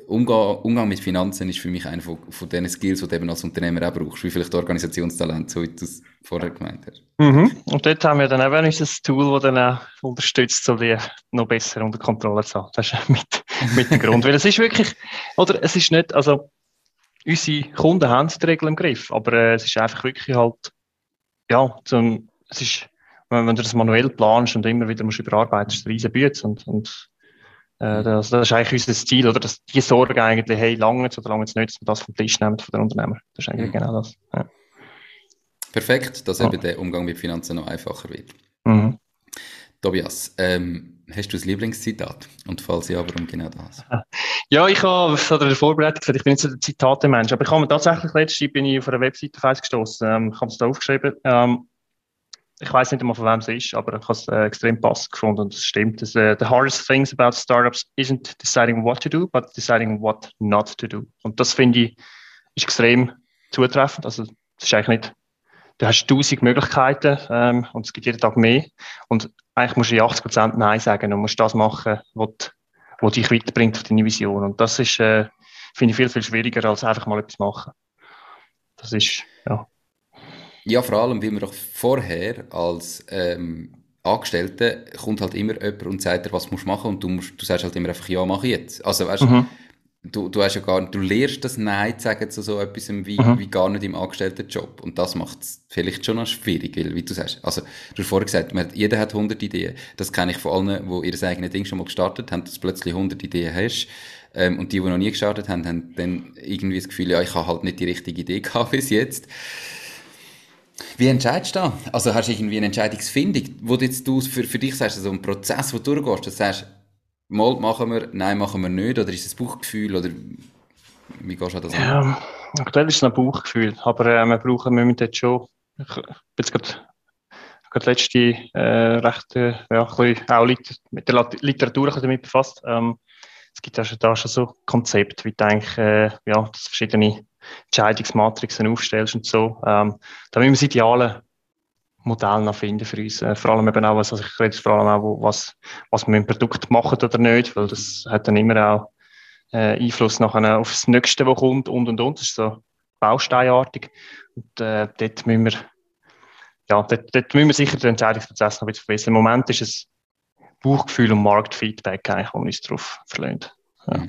Umgang, Umgang mit Finanzen ist für mich einer von, von den Skills, die du eben als Unternehmer auch brauchst, wie vielleicht Organisationstalent, so wie du es vorher gemeint hast. Mhm. Und dort haben wir dann eben unser Tool, das dann auch unterstützt, so die noch besser unter Kontrolle zu haben. Das ist mit, mit dem Grund. Weil es ist wirklich, oder es ist nicht, also unsere Kunden haben die Regeln im Griff, aber äh, es ist einfach wirklich halt, ja, zum, es ist, wenn, wenn du das manuell planst und immer wieder musst überarbeiten, ist es ein riesen und, und äh, das, das, ist eigentlich unser Ziel, oder? Dass die Sorge eigentlich, hey, lange oder lange nicht, dass wir das vom Tisch nehmen von den Unternehmer. Das ist eigentlich mhm. genau das. Ja. Perfekt, dass eben der Umgang mit Finanzen noch einfacher wird. Mhm. Tobias, ähm, hast du ein Lieblingszitat? Und falls ja, warum genau das? Ja, ich habe es in der Vorbereitung gesagt, ich bin nicht so der Zitate-Mensch, aber ich habe mir tatsächlich letztens bin ich auf einer Webseite gestoßen. Ähm, ich habe es da aufgeschrieben. Ähm, ich weiß nicht einmal, von wem es ist, aber ich habe es äh, extrem passend gefunden und es stimmt. Das, uh, the hardest things about startups isn't deciding what to do, but deciding what not to do. Und das finde ich ist extrem zutreffend. Also, das ist eigentlich nicht, du hast tausend Möglichkeiten ähm, und es gibt jeden Tag mehr. Und eigentlich musst du in 80 Prozent Nein sagen und musst das machen, was, was dich weiterbringt auf deine Vision. Und das ist, äh, finde ich, viel, viel schwieriger, als einfach mal etwas machen. Das ist, ja. Ja, vor allem, weil man doch vorher als ähm, Angestellte kommt halt immer jemand und sagt dir, was du machen musst und du, musst, du sagst halt immer einfach, ja, mach ich jetzt. Also, weißt mhm. du, du hast ja gar du lernst das Nein zu sagen zu so etwas wie, mhm. wie gar nicht im Angestelltenjob. Und das macht es vielleicht schon noch schwierig, weil, wie du sagst, also, du hast vorher gesagt, man, jeder hat 100 Ideen. Das kenne ich von allen, die ihr eigenes Ding schon mal gestartet haben, dass du plötzlich 100 Ideen hast. Ähm, und die, die noch nie gestartet haben, haben dann irgendwie das Gefühl, ja, ich habe halt nicht die richtige Idee gehabt bis jetzt. Wie entscheidest du da? Also hast du irgendwie eine Entscheidungsfindung, wo du jetzt für, für dich sagst, also ein Prozess, wo du durchgehst, dass du sagst, mal machen wir, nein, machen wir nicht, oder ist es ein Bauchgefühl, oder wie gehst du das an? Ja, aktuell ist es ein Bauchgefühl, aber äh, wir brauchen jetzt schon, ich bin jetzt gerade gerade letzte äh, recht, äh, ja, auch mit der Literatur damit befasst. Ähm, es gibt ja schon, da schon so Konzepte, wie du eigentlich, äh, ja, dass verschiedene Entscheidungsmatrixen aufstellst und so. Ähm, da müssen wir das ideale Modell noch finden für uns. Äh, vor allem eben auch, also ich rede vor allem auch, was, was wir mit dem Produkt machen oder nicht, weil das hat dann immer auch äh, Einfluss nachher auf das Nächste, was kommt und und und. Das ist so bausteinartig. Und äh, dort müssen wir, ja, dort, dort müssen wir sicher den Entscheidungsprozess noch ein bisschen verbessern. Im Moment ist es Bauchgefühl und Marktfeedback eigentlich, wo uns darauf verlöhnt. Ja.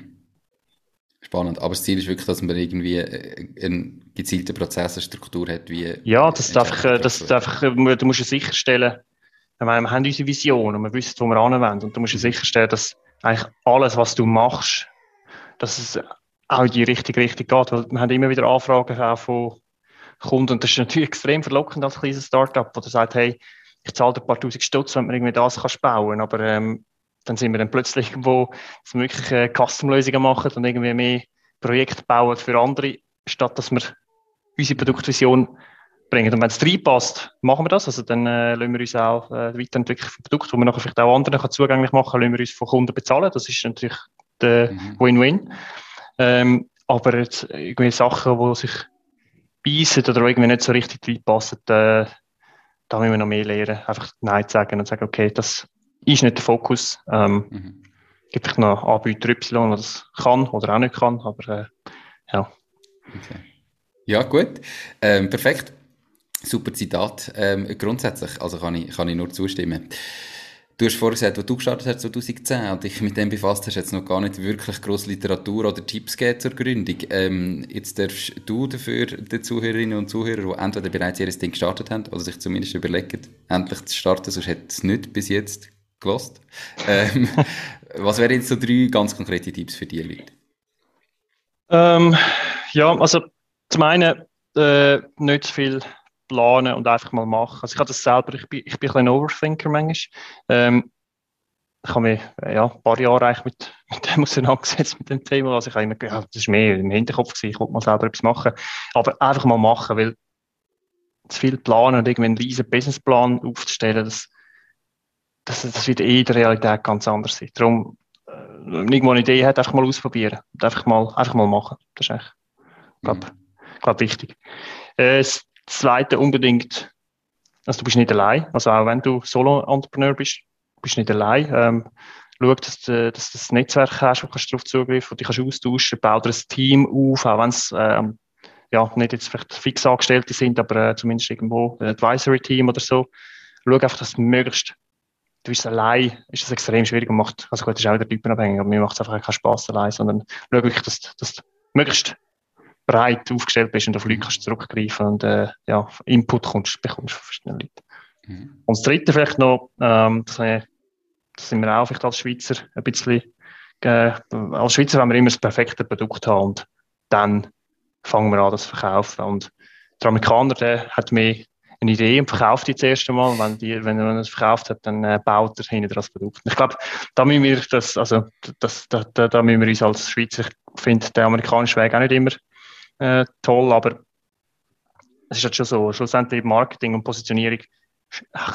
Mhm. Spannend. Aber das Ziel ist wirklich, dass man irgendwie äh, eine gezielte Prozess, eine Struktur hat, wie. Ja, das darf, das darf, du musst sicherstellen, wir haben unsere Vision und wir wissen, wo wir anwenden. Und du musst ja sicherstellen, dass eigentlich alles, was du machst, dass es auch in die richtige Richtung geht. Weil wir haben immer wieder Anfragen auch von Kunden und das ist natürlich extrem verlockend als kleines Startup, wo du sagst, hey, ich zahle ein paar tausend Stutz, wenn man irgendwie das kannst bauen. Aber ähm, dann sind wir dann plötzlich irgendwo, dass wir wirklich äh, Custom-Lösungen machen und irgendwie mehr Projekte bauen für andere, statt dass wir unsere Produktvision bringen. Und wenn es reinpasst, machen wir das. Also dann äh, lassen wir uns auch äh, weiterentwickeln von Produkten, die wir nachher vielleicht auch anderen zugänglich machen können, lassen wir uns von Kunden bezahlen. Das ist natürlich der mhm. Win-Win. Ähm, aber jetzt irgendwie Sachen, die sich beißen oder irgendwie nicht so richtig reinpassen, äh, da müssen wir noch mehr lernen. Einfach Nein zu sagen und sagen, okay, das ist nicht der Fokus. Ähm, mhm. Gibt vielleicht noch Anbieter Y, der das kann oder auch nicht kann, aber äh, ja. Okay. Ja, gut. Ähm, perfekt. Super Zitat. Ähm, grundsätzlich, also kann ich, kann ich nur zustimmen. Du hast vorhin gesagt, als du gestartet hast 2010 und dich mit dem befasst hast, jetzt noch gar nicht wirklich grosse Literatur oder Tipps gegeben zur Gründung. Ähm, jetzt darfst du dafür den Zuhörerinnen und Zuhörern, die entweder bereits ihr Ding gestartet haben oder sich zumindest überlegen, endlich zu starten, sonst hätte es nicht bis jetzt gelost. Ähm, was wären jetzt so drei ganz konkrete Tipps für die Leute? Ähm, ja, also zum einen äh, nicht zu viel planen und einfach mal machen. Also ich habe das selber, ich bin, ich bin ein bisschen Overthinker manchmal. Ähm, ich habe mich ja, ein paar Jahre eigentlich mit, mit dem auseinandergesetzt, mit dem Thema. Also ich habe immer ja, das ist mehr im Hinterkopf gewesen, ich wollte mal selber etwas machen. Aber einfach mal machen, weil zu viel planen und irgendwie einen riesen Businessplan aufzustellen, das, das, das wird eh in der Realität ganz anders sein. Darum, äh, irgendwo eine Idee hat, einfach mal ausprobieren. Und einfach mal, einfach mal machen. Das ist echt, glaube mhm. glaub, wichtig. Äh, das Zweite unbedingt, also du bist nicht allein. Also auch wenn du Solo-Entrepreneur bist, bist du nicht allein. Ähm, schau, dass du, dass du das Netzwerk hast, wo du darauf zugreifen kannst, dich austauschen, bau dir ein Team auf, auch wenn es ähm, ja, nicht jetzt vielleicht fix Angestellte sind, aber äh, zumindest irgendwo ein Advisory-Team oder so. Schau einfach, dass du möglichst du bist allein, ist das extrem schwierig und macht, also gut, das ist auch wieder typenabhängig, aber mir macht es einfach keinen Spaß allein, sondern schau wirklich, dass, dass du möglichst breit aufgestellt bist und auf Leute kannst zurückgreifen und äh, ja, Input kommst, bekommst von verschiedenen Leuten. Mhm. Und das Dritte vielleicht noch, ähm, das, das sind wir auch vielleicht als Schweizer ein bisschen, äh, als Schweizer wollen wir immer das perfekte Produkt haben und dann fangen wir an, das zu verkaufen. Und der Amerikaner, der hat mehr eine Idee und verkauft die das erste Mal. Wenn, die, wenn er es verkauft hat, dann äh, baut er hinter das Produkt. Ich glaube, da müssen wir das, also, das, da, da, da müssen wir uns als Schweizer, ich finde der amerikanische Weg auch nicht immer äh, toll, aber es ist halt schon so, schlussendlich Marketing und Positionierung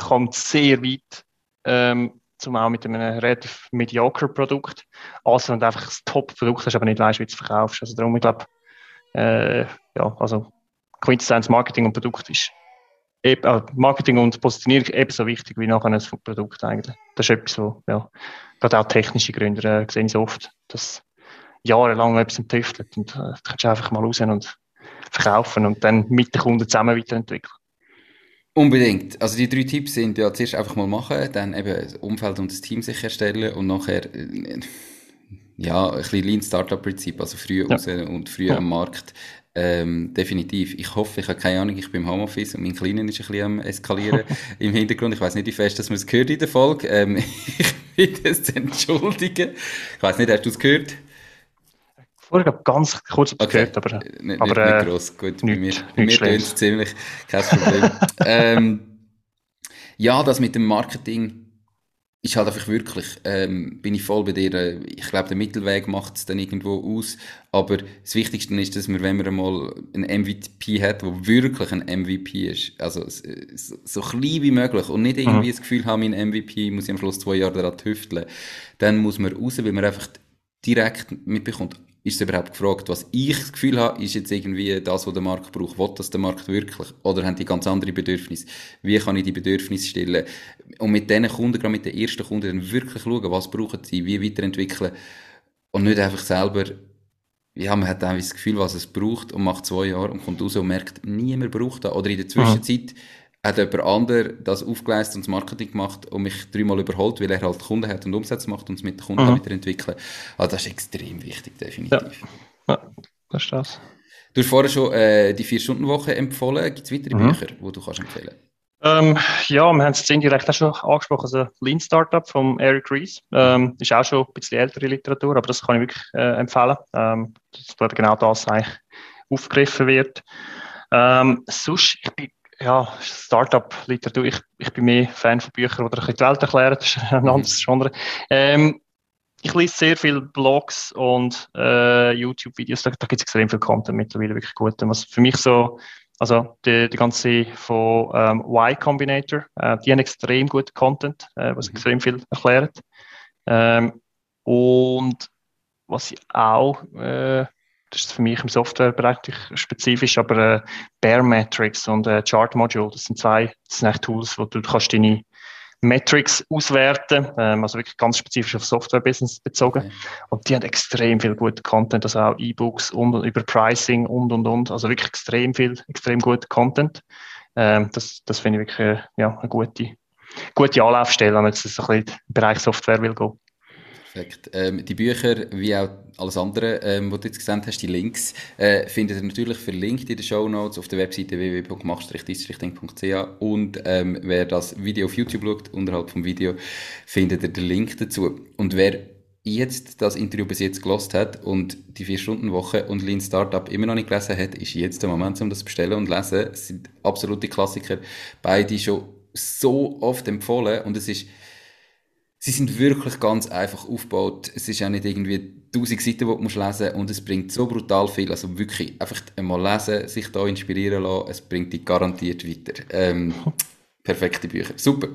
kommt sehr weit, ähm, zum auch mit einem relativ mediocre Produkt, also wenn du einfach das Top-Produkt hast, aber nicht weißt, wie du es verkaufst. Also darum, ich glaube, äh, ja, also Quintessenz Marketing und Produkt ist Marketing und Positionierung ebenso wichtig wie nachher ein Produkt eigentlich. Das ist etwas, wo, ja, gerade auch technische Gründer äh, sehen so oft, dass jahrelang etwas tüftelt und äh, das kannst du einfach mal raus und verkaufen und dann mit den Kunden zusammen weiterentwickeln. Unbedingt. Also die drei Tipps sind ja zuerst einfach mal machen, dann eben das Umfeld und das Team sich erstellen und nachher äh, ja, ein bisschen Lean Startup Prinzip, also früh ja. raus und früh ja. am Markt ähm, definitiv. Ich hoffe, ich habe keine Ahnung, ich bin im Homeoffice und mein Kleiner ist ein bisschen am eskalieren im Hintergrund. Ich weiß nicht, wie fest dass man es gehört in der Folge. Ähm, ich bitte es zu entschuldigen. Ich weiß nicht, hast du es gehört? Vorher habe ganz kurz okay. gehört, aber, nicht, aber nicht, nicht gross. Gut, nicht, bei mir, bei mir tönt es ziemlich, kein Problem. ähm, ja, das mit dem Marketing ist halt einfach wirklich, ähm, bin ich voll bei dir. Ich glaube, der Mittelweg macht es dann irgendwo aus. Aber das Wichtigste ist, dass man, wenn man einmal einen MVP hat, der wirklich ein MVP ist, also so, so klein wie möglich und nicht irgendwie mhm. das Gefühl haben, mein MVP muss ich am Schluss zwei Jahre daran tüfteln, dann muss man raus, weil man einfach direkt mitbekommt. Ist es überhaupt gefragt, was ich das Gefühl habe, ist jetzt irgendwie das, was der Markt braucht? Will das der Markt wirklich? Oder haben die ganz andere Bedürfnisse? Wie kann ich die Bedürfnisse stellen? Und mit diesen Kunden, gerade mit den ersten Kunden, dann wirklich schauen, was brauchen sie, wie weiterentwickeln. Und nicht einfach selber, ja, man hat einfach das Gefühl, was es braucht und macht zwei Jahre und kommt raus und merkt, niemand braucht das. Oder in der Zwischenzeit, hat jemand anderes das aufgeleistet und das Marketing gemacht und mich dreimal überholt, weil er halt Kunden hat und Umsätze macht und es mit den Kunden mhm. weiterentwickeln. Also das ist extrem wichtig, definitiv. Ja, ja das ist das. Du hast vorher schon äh, die Vier-Stunden-Woche empfohlen. Gibt es weitere mhm. Bücher, die du kannst empfehlen ähm, ja, wir haben es indirekt auch schon angesprochen, also Lean Startup von Eric Ries. Ähm, ist auch schon ein bisschen ältere Literatur, aber das kann ich wirklich äh, empfehlen, ähm, dass genau das eigentlich aufgegriffen wird. Ähm, sonst, ich bin ja, Startup-Literatur. Ich, ich bin mehr Fan von Büchern, die die Welt erklären. Das ist ein mhm. anderes Genre. Ähm, ich lese sehr viele Blogs und äh, YouTube-Videos. Da, da gibt es extrem viel Content mittlerweile, wirklich gut. Was für mich so, also die, die ganze von ähm, Y Combinator, äh, die haben extrem guten Content, äh, was mhm. extrem viel erklärt. Ähm, und was ich auch äh, das ist für mich im Softwarebereich spezifisch, aber äh, Bear und äh, Chart Module, das sind zwei das sind Tools, wo du kannst deine Metrics auswerten, ähm, also wirklich ganz spezifisch auf Software-Business bezogen. Okay. Und die haben extrem viel guten Content, also auch E-Books und über Pricing und und und, also wirklich extrem viel, extrem guten Content. Ähm, das das finde ich wirklich äh, ja, eine gute, gute Anlaufstelle, wenn man jetzt ein bisschen im Bereich Software will gehen. Perfekt. Ähm, die Bücher, wie auch alles andere, ähm, was du jetzt gesehen hast, die Links, äh, findet ihr natürlich verlinkt in den Show Notes auf der Webseite www.mach-districhting.ch und ähm, wer das Video auf YouTube schaut, unterhalb vom Video, findet ihr den Link dazu. Und wer jetzt das Interview bis jetzt gelost hat und die 4-Stunden-Woche und Lean Startup immer noch nicht gelesen hat, ist jetzt der Moment, um das zu bestellen und lesen. Es sind absolute Klassiker, beide schon so oft empfohlen und es ist sie sind wirklich ganz einfach aufgebaut. Es ist auch nicht irgendwie tausend Seiten, die du musst lesen und es bringt so brutal viel. Also wirklich einfach einmal lesen, sich da inspirieren lassen, es bringt dich garantiert weiter. Ähm, perfekte Bücher. Super.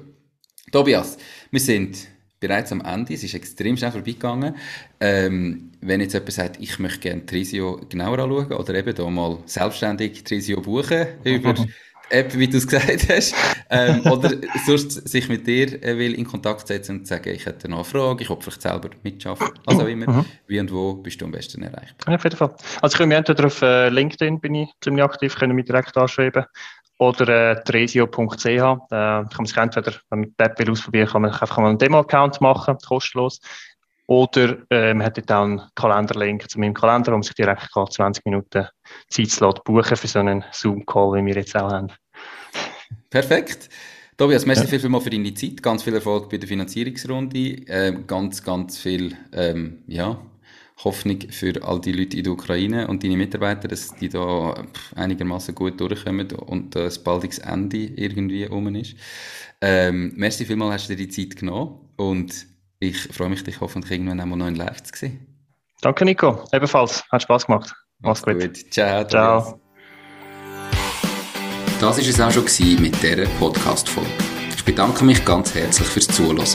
Tobias, wir sind bereits am Ende. Es ist extrem schnell vorbeigegangen. Ähm, wenn jetzt jemand sagt, ich möchte gerne Trisio genauer anschauen oder eben da mal selbstständig Trisio buchen über App, wie du es gesagt hast, ähm, oder sonst sich mit dir äh, will in Kontakt setzen und sagen, ich hätte eine Frage, ich will vielleicht selber mitschaffen, was auch immer. Mhm. Wie und wo bist du am besten erreichbar? Ja, auf jeden Fall. Also ich kann mich entweder auf äh, LinkedIn bin ich ziemlich aktiv, können mich direkt anschreiben oder äh, tresio.ch. Äh, kann man sich entweder, wenn man die App will ausprobieren, kann man einfach mal einen Demo-Account machen, kostenlos. Oder äh, man hat dort auch einen Kalenderlink zu meinem Kalender, wo man sich direkt 20 Minuten Zeit buchen für so einen Zoom-Call, wie wir jetzt auch haben. Perfekt. Tobias, merci ja. viel, für deine Zeit. Ganz viel Erfolg bei der Finanzierungsrunde. Ähm, ganz, ganz viel ähm, ja, Hoffnung für all die Leute in der Ukraine und deine Mitarbeiter, dass die da einigermaßen gut durchkommen und das baldiges Ende irgendwie um ist. Ähm, merci vielmals, hast du dir die Zeit genommen und ich freue mich, dich hoffentlich irgendwann einmal noch in Live zu sehen. Danke, Nico. Ebenfalls. Hat Spaß gemacht. Mach's gut. gut. Ciao. Ciao. Das war es auch schon mit dieser Podcast-Folge. Ich bedanke mich ganz herzlich fürs Zuhören.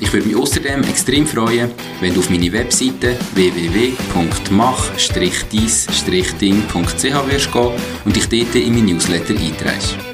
Ich würde mich außerdem extrem freuen, wenn du auf meine Webseite www.mach-dies-ding.ch wirst gehen und dich dort in mein Newsletter einträgst.